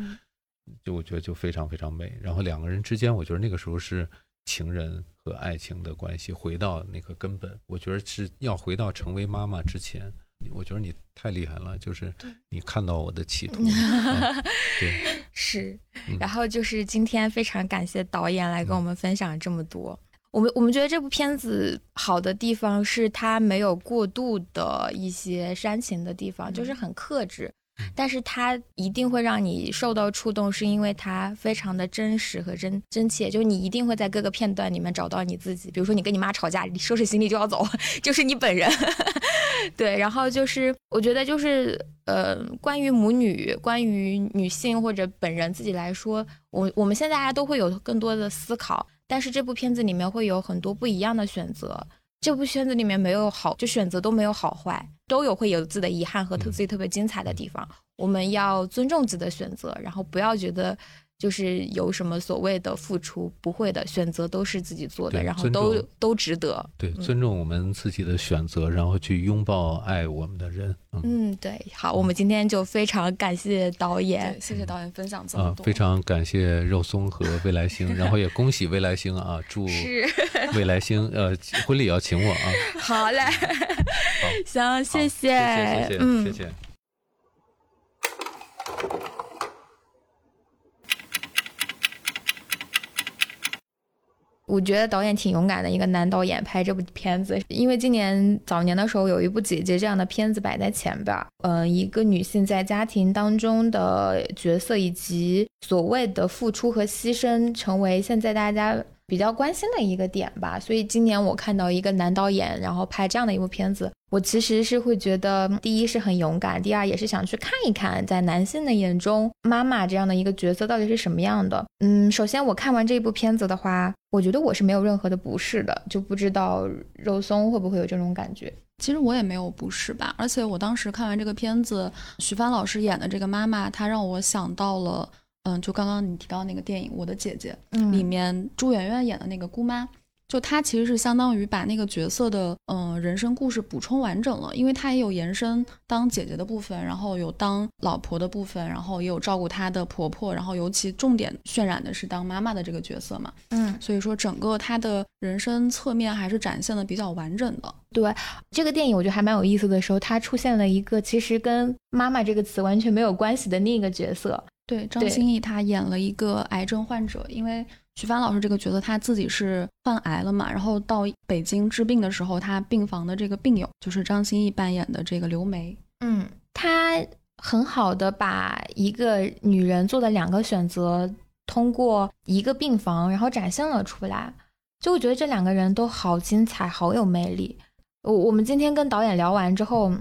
就我觉得就非常非常美。然后两个人之间，我觉得那个时候是情人和爱情的关系，回到那个根本，我觉得是要回到成为妈妈之前。我觉得你太厉害了，就是你看到我的企图，对，是。然后就是今天非常感谢导演来跟我们分享这么多。我们我们觉得这部片子好的地方是它没有过度的一些煽情的地方，就是很克制。但是它一定会让你受到触动，是因为它非常的真实和真真切。就你一定会在各个片段里面找到你自己。比如说你跟你妈吵架，你收拾行李就要走，就是你本人。对，然后就是我觉得就是呃，关于母女，关于女性或者本人自己来说，我我们现在大家都会有更多的思考。但是这部片子里面会有很多不一样的选择。这部片子里面没有好，就选择都没有好坏，都有会有自己的遗憾和特自己特别精彩的地方。我们要尊重自己的选择，然后不要觉得。就是有什么所谓的付出，不会的选择都是自己做的，然后都都值得。对，尊重我们自己的选择，然后去拥抱爱我们的人。嗯，对。好，我们今天就非常感谢导演，谢谢导演分享这么多。非常感谢肉松和未来星，然后也恭喜未来星啊，祝未来星呃婚礼要请我啊。好嘞，行，谢谢，谢谢，谢谢。我觉得导演挺勇敢的一个男导演拍这部片子，因为今年早年的时候有一部《姐姐》这样的片子摆在前边儿，呃，一个女性在家庭当中的角色以及所谓的付出和牺牲，成为现在大家比较关心的一个点吧。所以今年我看到一个男导演然后拍这样的一部片子，我其实是会觉得，第一是很勇敢，第二也是想去看一看，在男性的眼中，妈妈这样的一个角色到底是什么样的。嗯，首先我看完这部片子的话，我觉得我是没有任何的不适的，就不知道肉松会不会有这种感觉。其实我也没有不适吧，而且我当时看完这个片子，徐帆老师演的这个妈妈，她让我想到了，嗯，就刚刚你提到那个电影《我的姐姐》嗯里面朱媛媛演的那个姑妈。就她其实是相当于把那个角色的嗯、呃人生故事补充完整了，因为她也有延伸当姐姐的部分，然后有当老婆的部分，然后也有照顾她的婆婆，然后尤其重点渲染的是当妈妈的这个角色嘛。嗯，所以说整个她的人生侧面还是展现的比较完整的。对这个电影我觉得还蛮有意思的时候，它出现了一个其实跟“妈妈”这个词完全没有关系的另一个角色。对，张歆艺她演了一个癌症患者，因为徐帆老师这个角色他自己是患癌了嘛，然后到北京治病的时候，他病房的这个病友就是张歆艺扮演的这个刘梅。嗯，她很好的把一个女人做的两个选择，通过一个病房，然后展现了出来。就我觉得这两个人都好精彩，好有魅力。我我们今天跟导演聊完之后，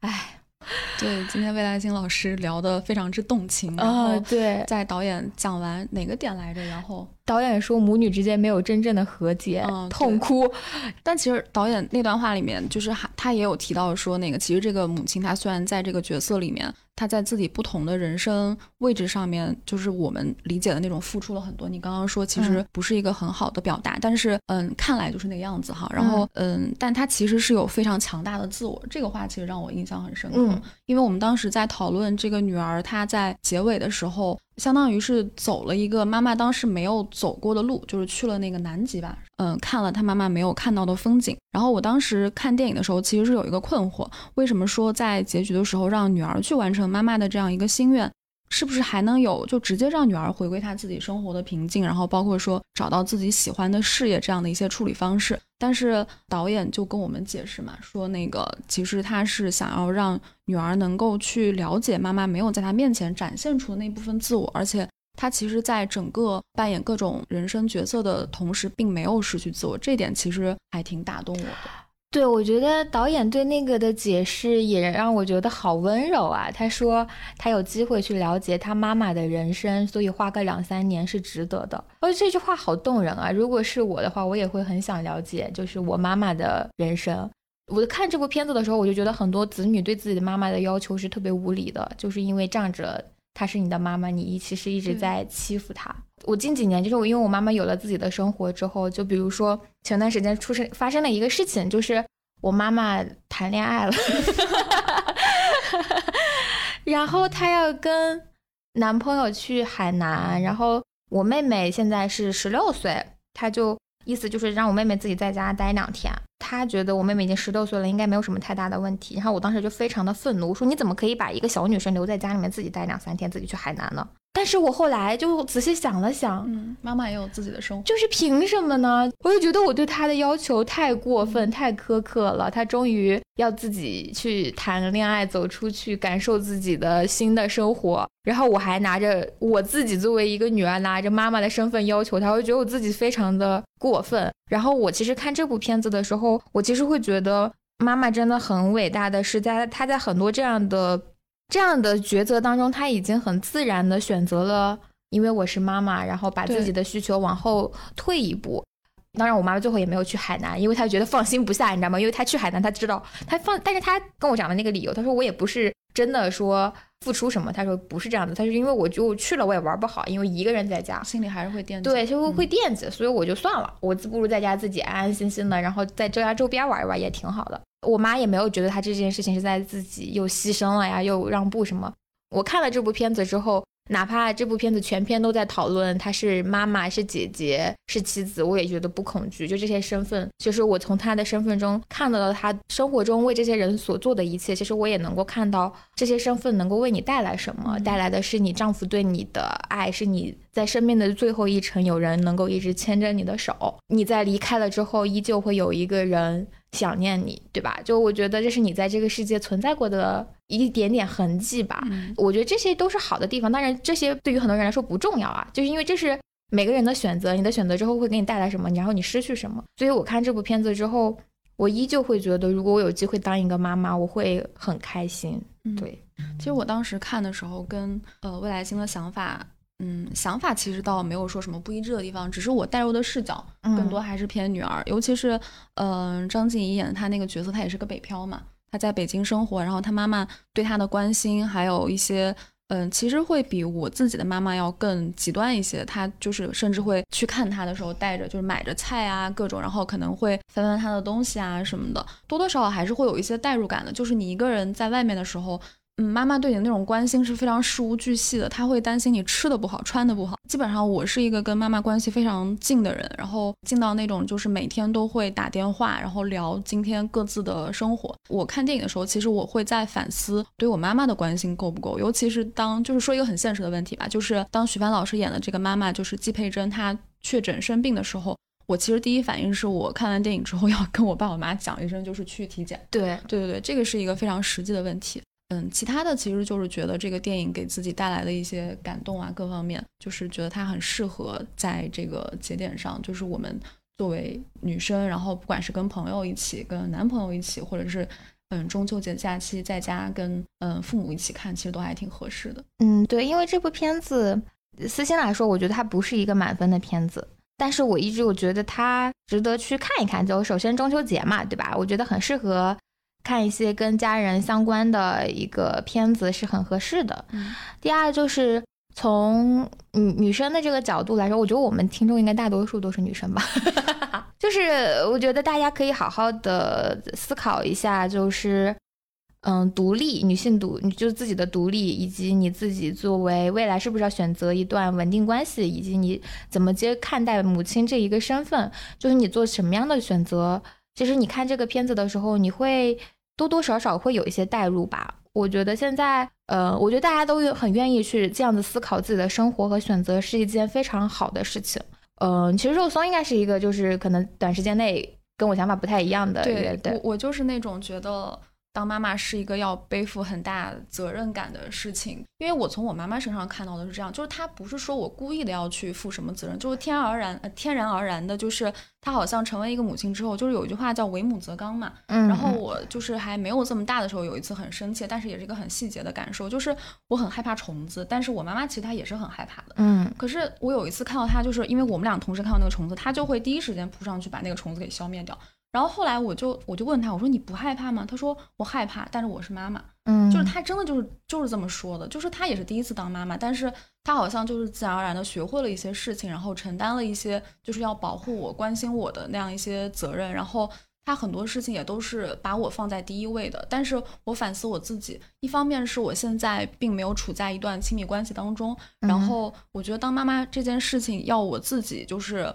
哎，对，今天魏大星老师聊得非常之动情，然啊、后对，在导演讲完哪个点来着，然后导演说母女之间没有真正的和解，嗯痛哭。但其实导演那段话里面，就是还他也有提到说，那个其实这个母亲她虽然在这个角色里面，她在自己不同的人生位置上面，就是我们理解的那种付出了很多。你刚刚说其实嗯不是一个很好的表达，但是嗯，看来就是那个样子哈。然后嗯，但他其实是有非常强大的自我，这个话其实让我印象很深刻，嗯因为我们当时在讨论这个女儿她在结尾的时候。相当于是走了一个妈妈当时没有走过的路，就是去了那个南极吧，嗯，看了她妈妈没有看到的风景。然后我当时看电影的时候，其实是有一个困惑，为什么说在结局的时候让女儿去完成妈妈的这样一个心愿？是不是还能有就直接让女儿回归她自己生活的平静，然后包括说找到自己喜欢的事业这样的一些处理方式？但是导演就跟我们解释嘛，说那个其实他是想要让女儿能够去了解妈妈没有在她面前展现出的那部分自我，而且她其实在整个扮演各种人生角色的同时，并没有失去自我，这点其实还挺打动我的。对，我觉得导演对那个的解释也让我觉得好温柔啊。他说他有机会去了解他妈妈的人生，所以花个两三年是值得的。我觉得这句话好动人啊！如果是我的话，我也会很想了解，就是我妈妈的人生。我看这部片子的时候，我就觉得很多子女对自己的妈妈的要求是特别无理的，就是因为仗着她是你的妈妈，你其实一直在欺负她。我近几年就是我，因为我妈妈有了自己的生活之后，就比如说前段时间出生发生了一个事情，就是我妈妈谈恋爱了，然后她要跟男朋友去海南，然后我妹妹现在是十六岁，她就意思就是让我妹妹自己在家待两天。他觉得我妹妹已经十六岁了，应该没有什么太大的问题。然后我当时就非常的愤怒，我说你怎么可以把一个小女生留在家里面自己待两三天，自己去海南呢？但是我后来就仔细想了想，嗯，妈妈也有自己的生活。就是凭什么呢？我就觉得我对她的要求太过分、太苛刻了。她终于要自己去谈恋爱，走出去，感受自己的新的生活。然后我还拿着我自己作为一个女儿，拿着妈妈的身份要求她，我就觉得我自己非常的过分。然后我其实看这部片子的时候，我其实会觉得妈妈真的很伟大的是在她在很多这样的这样的抉择当中，他已经很自然的选择了。因为我是妈妈，然后把自己的需求往后退一步。当然，我妈妈最后也没有去海南，因为她觉得放心不下，你知道吗？因为她去海南，她知道她放，但是她跟我讲的那个理由，她说我也不是真的说付出什么，她说不是这样的，她说因为我就去了，我也玩不好，因为一个人在家，心里还是会惦记。对，就会嗯会惦记，所以我就算了，我不如在家自己安安心心的，然后在这家周边玩一玩也挺好的。我妈也没有觉得她这件事情是在自己又牺牲了呀，又让步什么。我看了这部片子之后，哪怕这部片子全篇都在讨论她是妈妈、是姐姐、是妻子，我也觉得不恐惧。就这些身份，其实我从她的身份中看到了她生活中为这些人所做的一切。其实我也能够看到这些身份能够为你带来什么，带来的是你丈夫对你的爱，是你在生命的最后一程有人能够一直牵着你的手。你在离开了之后，依旧会有一个人想念你，对吧？就我觉得这是你在这个世界存在过的一点点痕迹吧。我觉得这些都是好的地方，当然这些对于很多人来说不重要啊，就是因为这是每个人的选择，你的选择之后会给你带来什么，然后你失去什么。所以我看这部片子之后，我依旧会觉得，如果我有机会当一个妈妈，我会很开心。对，其实我当时看的时候，跟呃未来星的想法，嗯，想法其实倒没有说什么不一致的地方，只是我带入的视角更多还是偏女儿，尤其是嗯张婧仪演的她那个角色，她也是个北漂嘛。他在北京生活，然后他妈妈对他的关心，还有一些，嗯，其实会比我自己的妈妈要更极端一些。他就是甚至会去看他的时候带着，就是买着菜啊各种，然后可能会翻翻他的东西啊什么的，多多少少还是会有一些代入感的。就是你一个人在外面的时候。嗯，妈妈对你的那种关心是非常事无巨细的，她会担心你吃的不好，穿的不好。基本上我是一个跟妈妈关系非常近的人，然后近到那种就是每天都会打电话，然后聊今天各自的生活。我看电影的时候，其实我会在反思对我妈妈的关心够不够，尤其是当就是说一个很现实的问题吧，就是当徐帆老师演的这个妈妈就是季佩珍，她确诊生病的时候，我其实第一反应是我看完电影之后 要跟我爸我妈讲一声，就是去体检。对对对对，这个是一个非常实际的问题。嗯，其他的其实就是觉得这个电影给自己带来的一些感动啊，各方面就是觉得它很适合在这个节点上，就是我们作为女生，然后不管是跟朋友一起、跟男朋友一起，或者是嗯中秋节假期在家跟嗯父母一起看，其实都还挺合适的。嗯，对，因为这部片子，私心来说，我觉得它不是一个满分的片子，但是我一直我觉得它值得去看一看。就首先中秋节嘛，对吧？我觉得很适合。看一些跟家人相关的一个片子是很合适的。第二就是从女女生的这个角度来说，我觉得我们听众应该大多数都是女生吧。就是我觉得大家可以好好的思考一下，就是嗯，独立女性独，你就是自己的独立，以及你自己作为未来是不是要选择一段稳定关系，以及你怎么接看待母亲这一个身份，就是你做什么样的选择。其实你看这个片子的时候，你会。多多少少会有一些代入吧。我觉得现在，呃，我觉得大家都很愿意去这样子思考自己的生活和选择，是一件非常好的事情。嗯，其实肉松应该是一个，就是可能短时间内跟我想法不太一样的。对，我我就是那种觉得。当妈妈是一个要背负很大责任感的事情，因为我从我妈妈身上看到的是这样，就是她不是说我故意的要去负什么责任，就是天然而然，呃，天然而然的，就是她好像成为一个母亲之后，就是有一句话叫为母则刚嘛。嗯。然后我就是还没有这么大的时候，有一次很生气，但是也是一个很细节的感受，就是我很害怕虫子，但是我妈妈其实她也是很害怕的。嗯。可是我有一次看到她，就是因为我们俩同时看到那个虫子，她就会第一时间扑上去把那个虫子给消灭掉。然后后来我就我就问他，我说你不害怕吗？他说我害怕，但是我是妈妈，嗯，就是他真的就是就是这么说的，就是他也是第一次当妈妈，但是他好像就是自然而然的学会了一些事情，然后承担了一些就是要保护我、关心我的那样一些责任，然后他很多事情也都是把我放在第一位的。但是我反思我自己，一方面是我现在并没有处在一段亲密关系当中，然后我觉得当妈妈这件事情要我自己就是。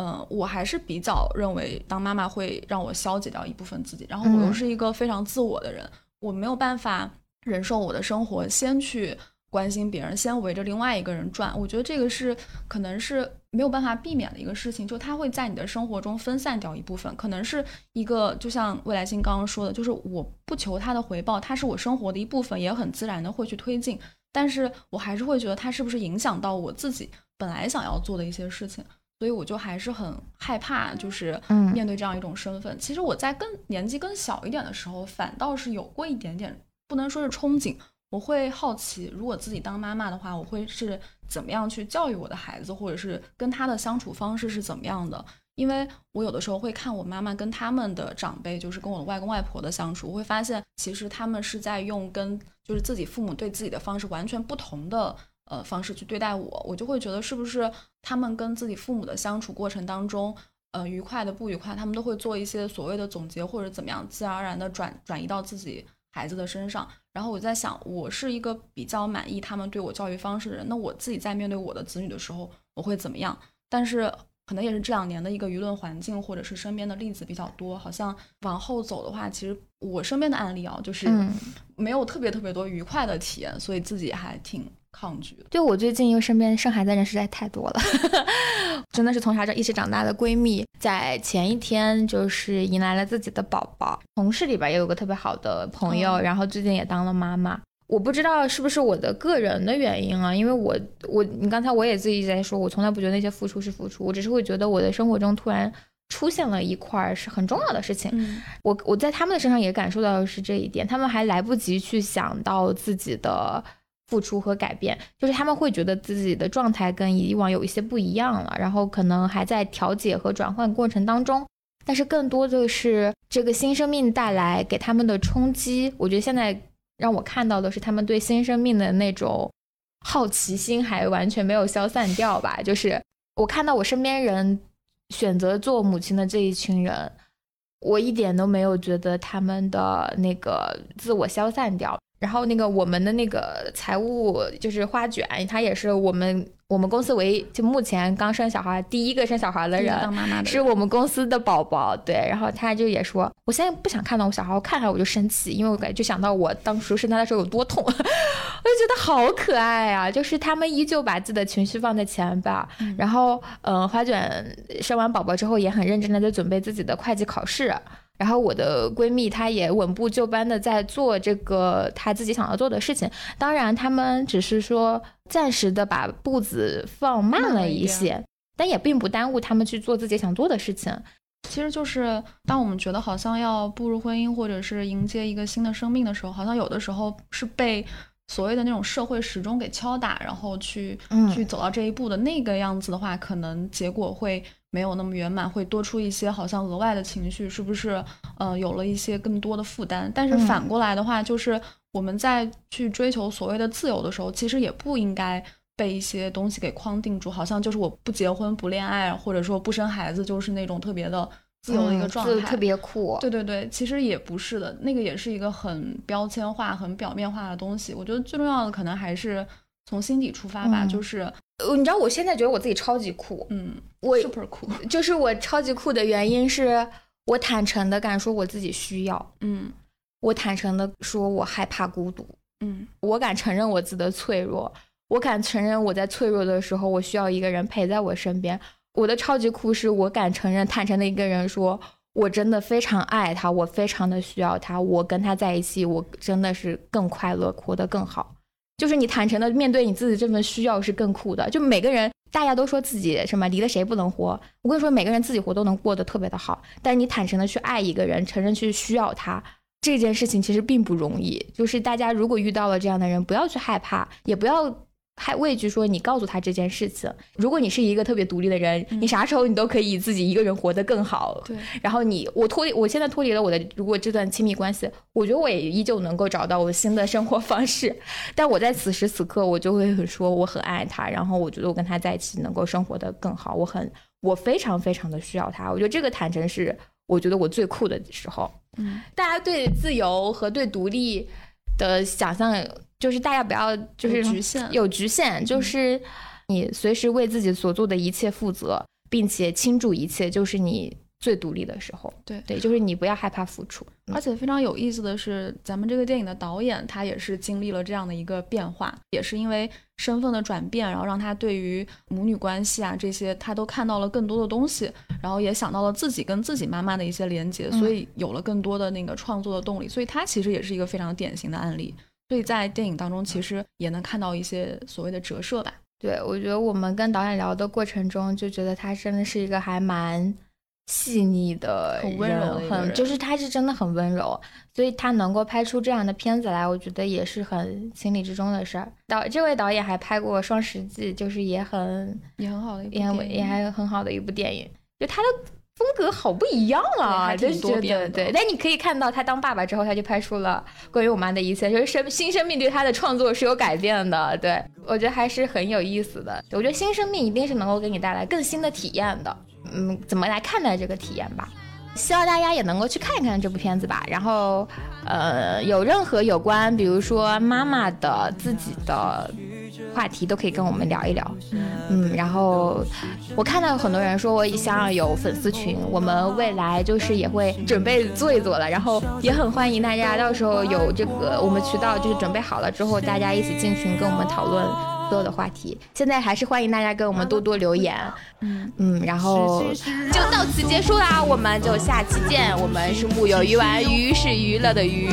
嗯，我还是比较认为当妈妈会让我消解掉一部分自己，然后我又是一个非常自我的人，我没有办法忍受我的生活先去关心别人，先围着另外一个人转。我觉得这个是可能是没有办法避免的一个事情，就它会在你的生活中分散掉一部分，可能是一个就像未来星刚刚说的，就是我不求他的回报，他是我生活的一部分，也很自然的会去推进，但是我还是会觉得他是不是影响到我自己本来想要做的一些事情。所以我就还是很害怕，就是面对这样一种身份。其实我在更年纪更小一点的时候，反倒是有过一点点，不能说是憧憬。我会好奇，如果自己当妈妈的话，我会是怎么样去教育我的孩子，或者是跟他的相处方式是怎么样的？因为我有的时候会看我妈妈跟他们的长辈，就是跟我的外公外婆的相处，我会发现其实他们是在用跟就是自己父母对自己的方式完全不同的。呃，方式去对待我，我就会觉得是不是他们跟自己父母的相处过程当中，呃，愉快的不愉快，他们都会做一些所谓的总结或者怎么样，自然而然的转转移到自己孩子的身上。然后我在想，我是一个比较满意他们对我教育方式的人，那我自己在面对我的子女的时候，我会怎么样？但是可能也是这两年的一个舆论环境，或者是身边的例子比较多，好像往后走的话，其实我身边的案例啊，就是嗯没有特别特别多愉快的体验，所以自己还挺抗拒的。就我最近因为身边生孩子的人实在太多了，真的是从小就一起长大的闺蜜，在前一天就是迎来了自己的宝宝。同事里边也有个特别好的朋友，嗯然后最近也当了妈妈。我不知道是不是我的个人的原因啊，因为我我你刚才我也自己在说，我从来不觉得那些付出是付出，我只是会觉得我的生活中突然出现了一块儿是很重要的事情，嗯我我在他们的身上也感受到的是这一点，他们还来不及去想到自己的付出和改变，就是他们会觉得自己的状态跟以往有一些不一样了，然后可能还在调节和转换过程当中。但是更多的是这个新生命带来给他们的冲击，我觉得现在让我看到的是他们对新生命的那种好奇心还完全没有消散掉吧。就是我看到我身边人选择做母亲的这一群人，我一点都没有觉得他们的那个自我消散掉。然后那个我们的那个财务就是花卷，他也是我们我们公司唯一就目前刚生小孩第一个生小孩的人，当妈妈的是我们公司的宝宝，对，然后他就也说，我现在不想看到我小孩，我看看我就生气，因为我感觉就想到我当时生他的时候有多痛，我就觉得好可爱啊，就是他们依旧把自己的情绪放在前边，嗯然后，嗯、花卷生完宝宝之后也很认真的在准备自己的会计考试。然后我的闺蜜她也稳步就班的在做这个她自己想要做的事情，当然她们只是说暂时的把步子放慢慢了了一些，但也并不耽误她们去做自己想做的事情。其实就是当我们觉得好像要步入婚姻，或者是迎接一个新的生命的时候，好像有的时候是被所谓的那种社会时钟给敲打，然后去、嗯去走到这一步的那个样子的话，可能结果会没有那么圆满，会多出一些好像额外的情绪，是不是？呃，有了一些更多的负担。但是嗯反过来的话，就是我们在去追求所谓的自由的时候，其实也不应该。被一些东西给框定住，好像就是我不结婚不恋爱，或者说不生孩子，就是那种特别的自由的一个嗯状态，自特别酷。对对对，其实也不是的，那个也是一个很标签化、很表面化的东西。我觉得最重要的可能还是从心底出发吧，嗯就是呃你知道我现在觉得我自己超级酷，嗯，我 super 酷，就是我超级酷的原因是我坦诚的敢说我自己需要，嗯我坦诚的说我害怕孤独，嗯我敢承认我自己的脆弱，我敢承认我在脆弱的时候我需要一个人陪在我身边。我的超级酷是我敢承认、坦诚的一个人说。我真的非常爱他，我非常的需要他，我跟他在一起，我真的是更快乐，活得更好。就是你坦诚的面对你自己这份需要是更酷的。就每个人，大家都说自己什么离了谁不能活，我跟你说，每个人自己活都能过得特别的好。但你坦诚的去爱一个人，承认去需要他，这件事情其实并不容易。就是大家如果遇到了这样的人，不要去害怕，也不要害畏惧说你告诉他这件事情。如果你是一个特别独立的人，嗯你啥时候你都可以自己一个人活得更好。对，然后你我脱离，我现在脱离了我的，如果这段亲密关系，我觉得我也依旧能够找到我新的生活方式。但我在此时此刻，我就会很说我很爱他，然后我觉得我跟他在一起能够生活得更好，我很我非常非常的需要他。我觉得这个坦诚是我觉得我最酷的时候。嗯大家对自由和对独立的想象，就是大家不要就是有局限有局限，就是你随时为自己所做的一切负责，并且倾注一切，就是你最独立的时候。对对，就是你不要害怕付出。而且非常有意思的是，咱们这个电影的导演他也是经历了这样的一个变化，也是因为身份的转变，然后让他对于母女关系啊这些，他都看到了更多的东西，然后也想到了自己跟自己妈妈的一些连接，嗯所以有了更多的那个创作的动力。所以他其实也是一个非常典型的案例。所以在电影当中，其实也能看到一些所谓的折射吧。对，我觉得我们跟导演聊的过程中，就觉得他真的是一个还蛮细腻的很温柔的很人就是他是真的很温柔，所以他能够拍出这样的片子来，我觉得也是很情理之中的事儿。导这位导演还拍过《双十记》，就是也很也很好的一部也电影也还很好的一部电影，就他的风格好不一样啊，对还挺就是觉多变的得对。但你可以看到，他当爸爸之后，他就拍出了关于我妈的一切，就是生新生命对他的创作是有改变的。对我觉得还是很有意思的。我觉得新生命一定是能够给你带来更新的体验的。嗯，怎么来看待这个体验吧？希望大家也能够去看一看这部片子吧。然后，呃，有任何有关，比如说妈妈的、自己的话题，都可以跟我们聊一聊。嗯，然后我看到有很多人说，我想要有粉丝群，我们未来就是也会准备做一做了。然后也很欢迎大家，到时候有这个我们渠道就是准备好了之后，大家一起进群跟我们讨论。所有的话题，现在还是欢迎大家跟我们多多留言，嗯嗯，然后就到此结束啦，我们就下期见。我们是木有鱼丸，鱼是娱乐的鱼。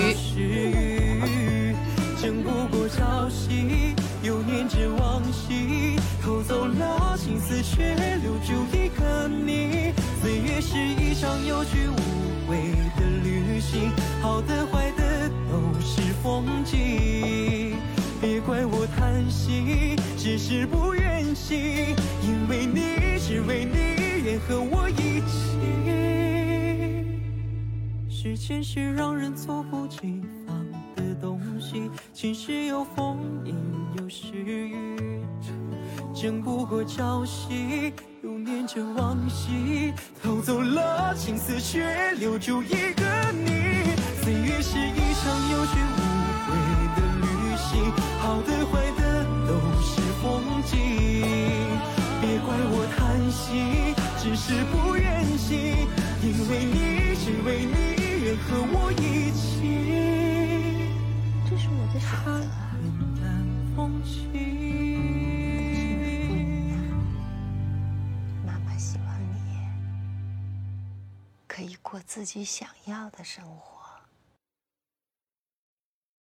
却留住一个你岁月是一场有去无回的旅行好的坏的都是风景别怪我贪心只是不愿醒因为你只为你愿和我一起时间是让人猝不及防的东西晴时有风阴有时雨争不过朝夕，又念着往昔，偷走了青丝，却留住一个你。岁月是一场有去无回的旅行。好的坏的都是风景，别怪我贪心，只是不愿醒，因为你，只为你愿和我一起。这是我的选择。妈可以过自己想要的生活。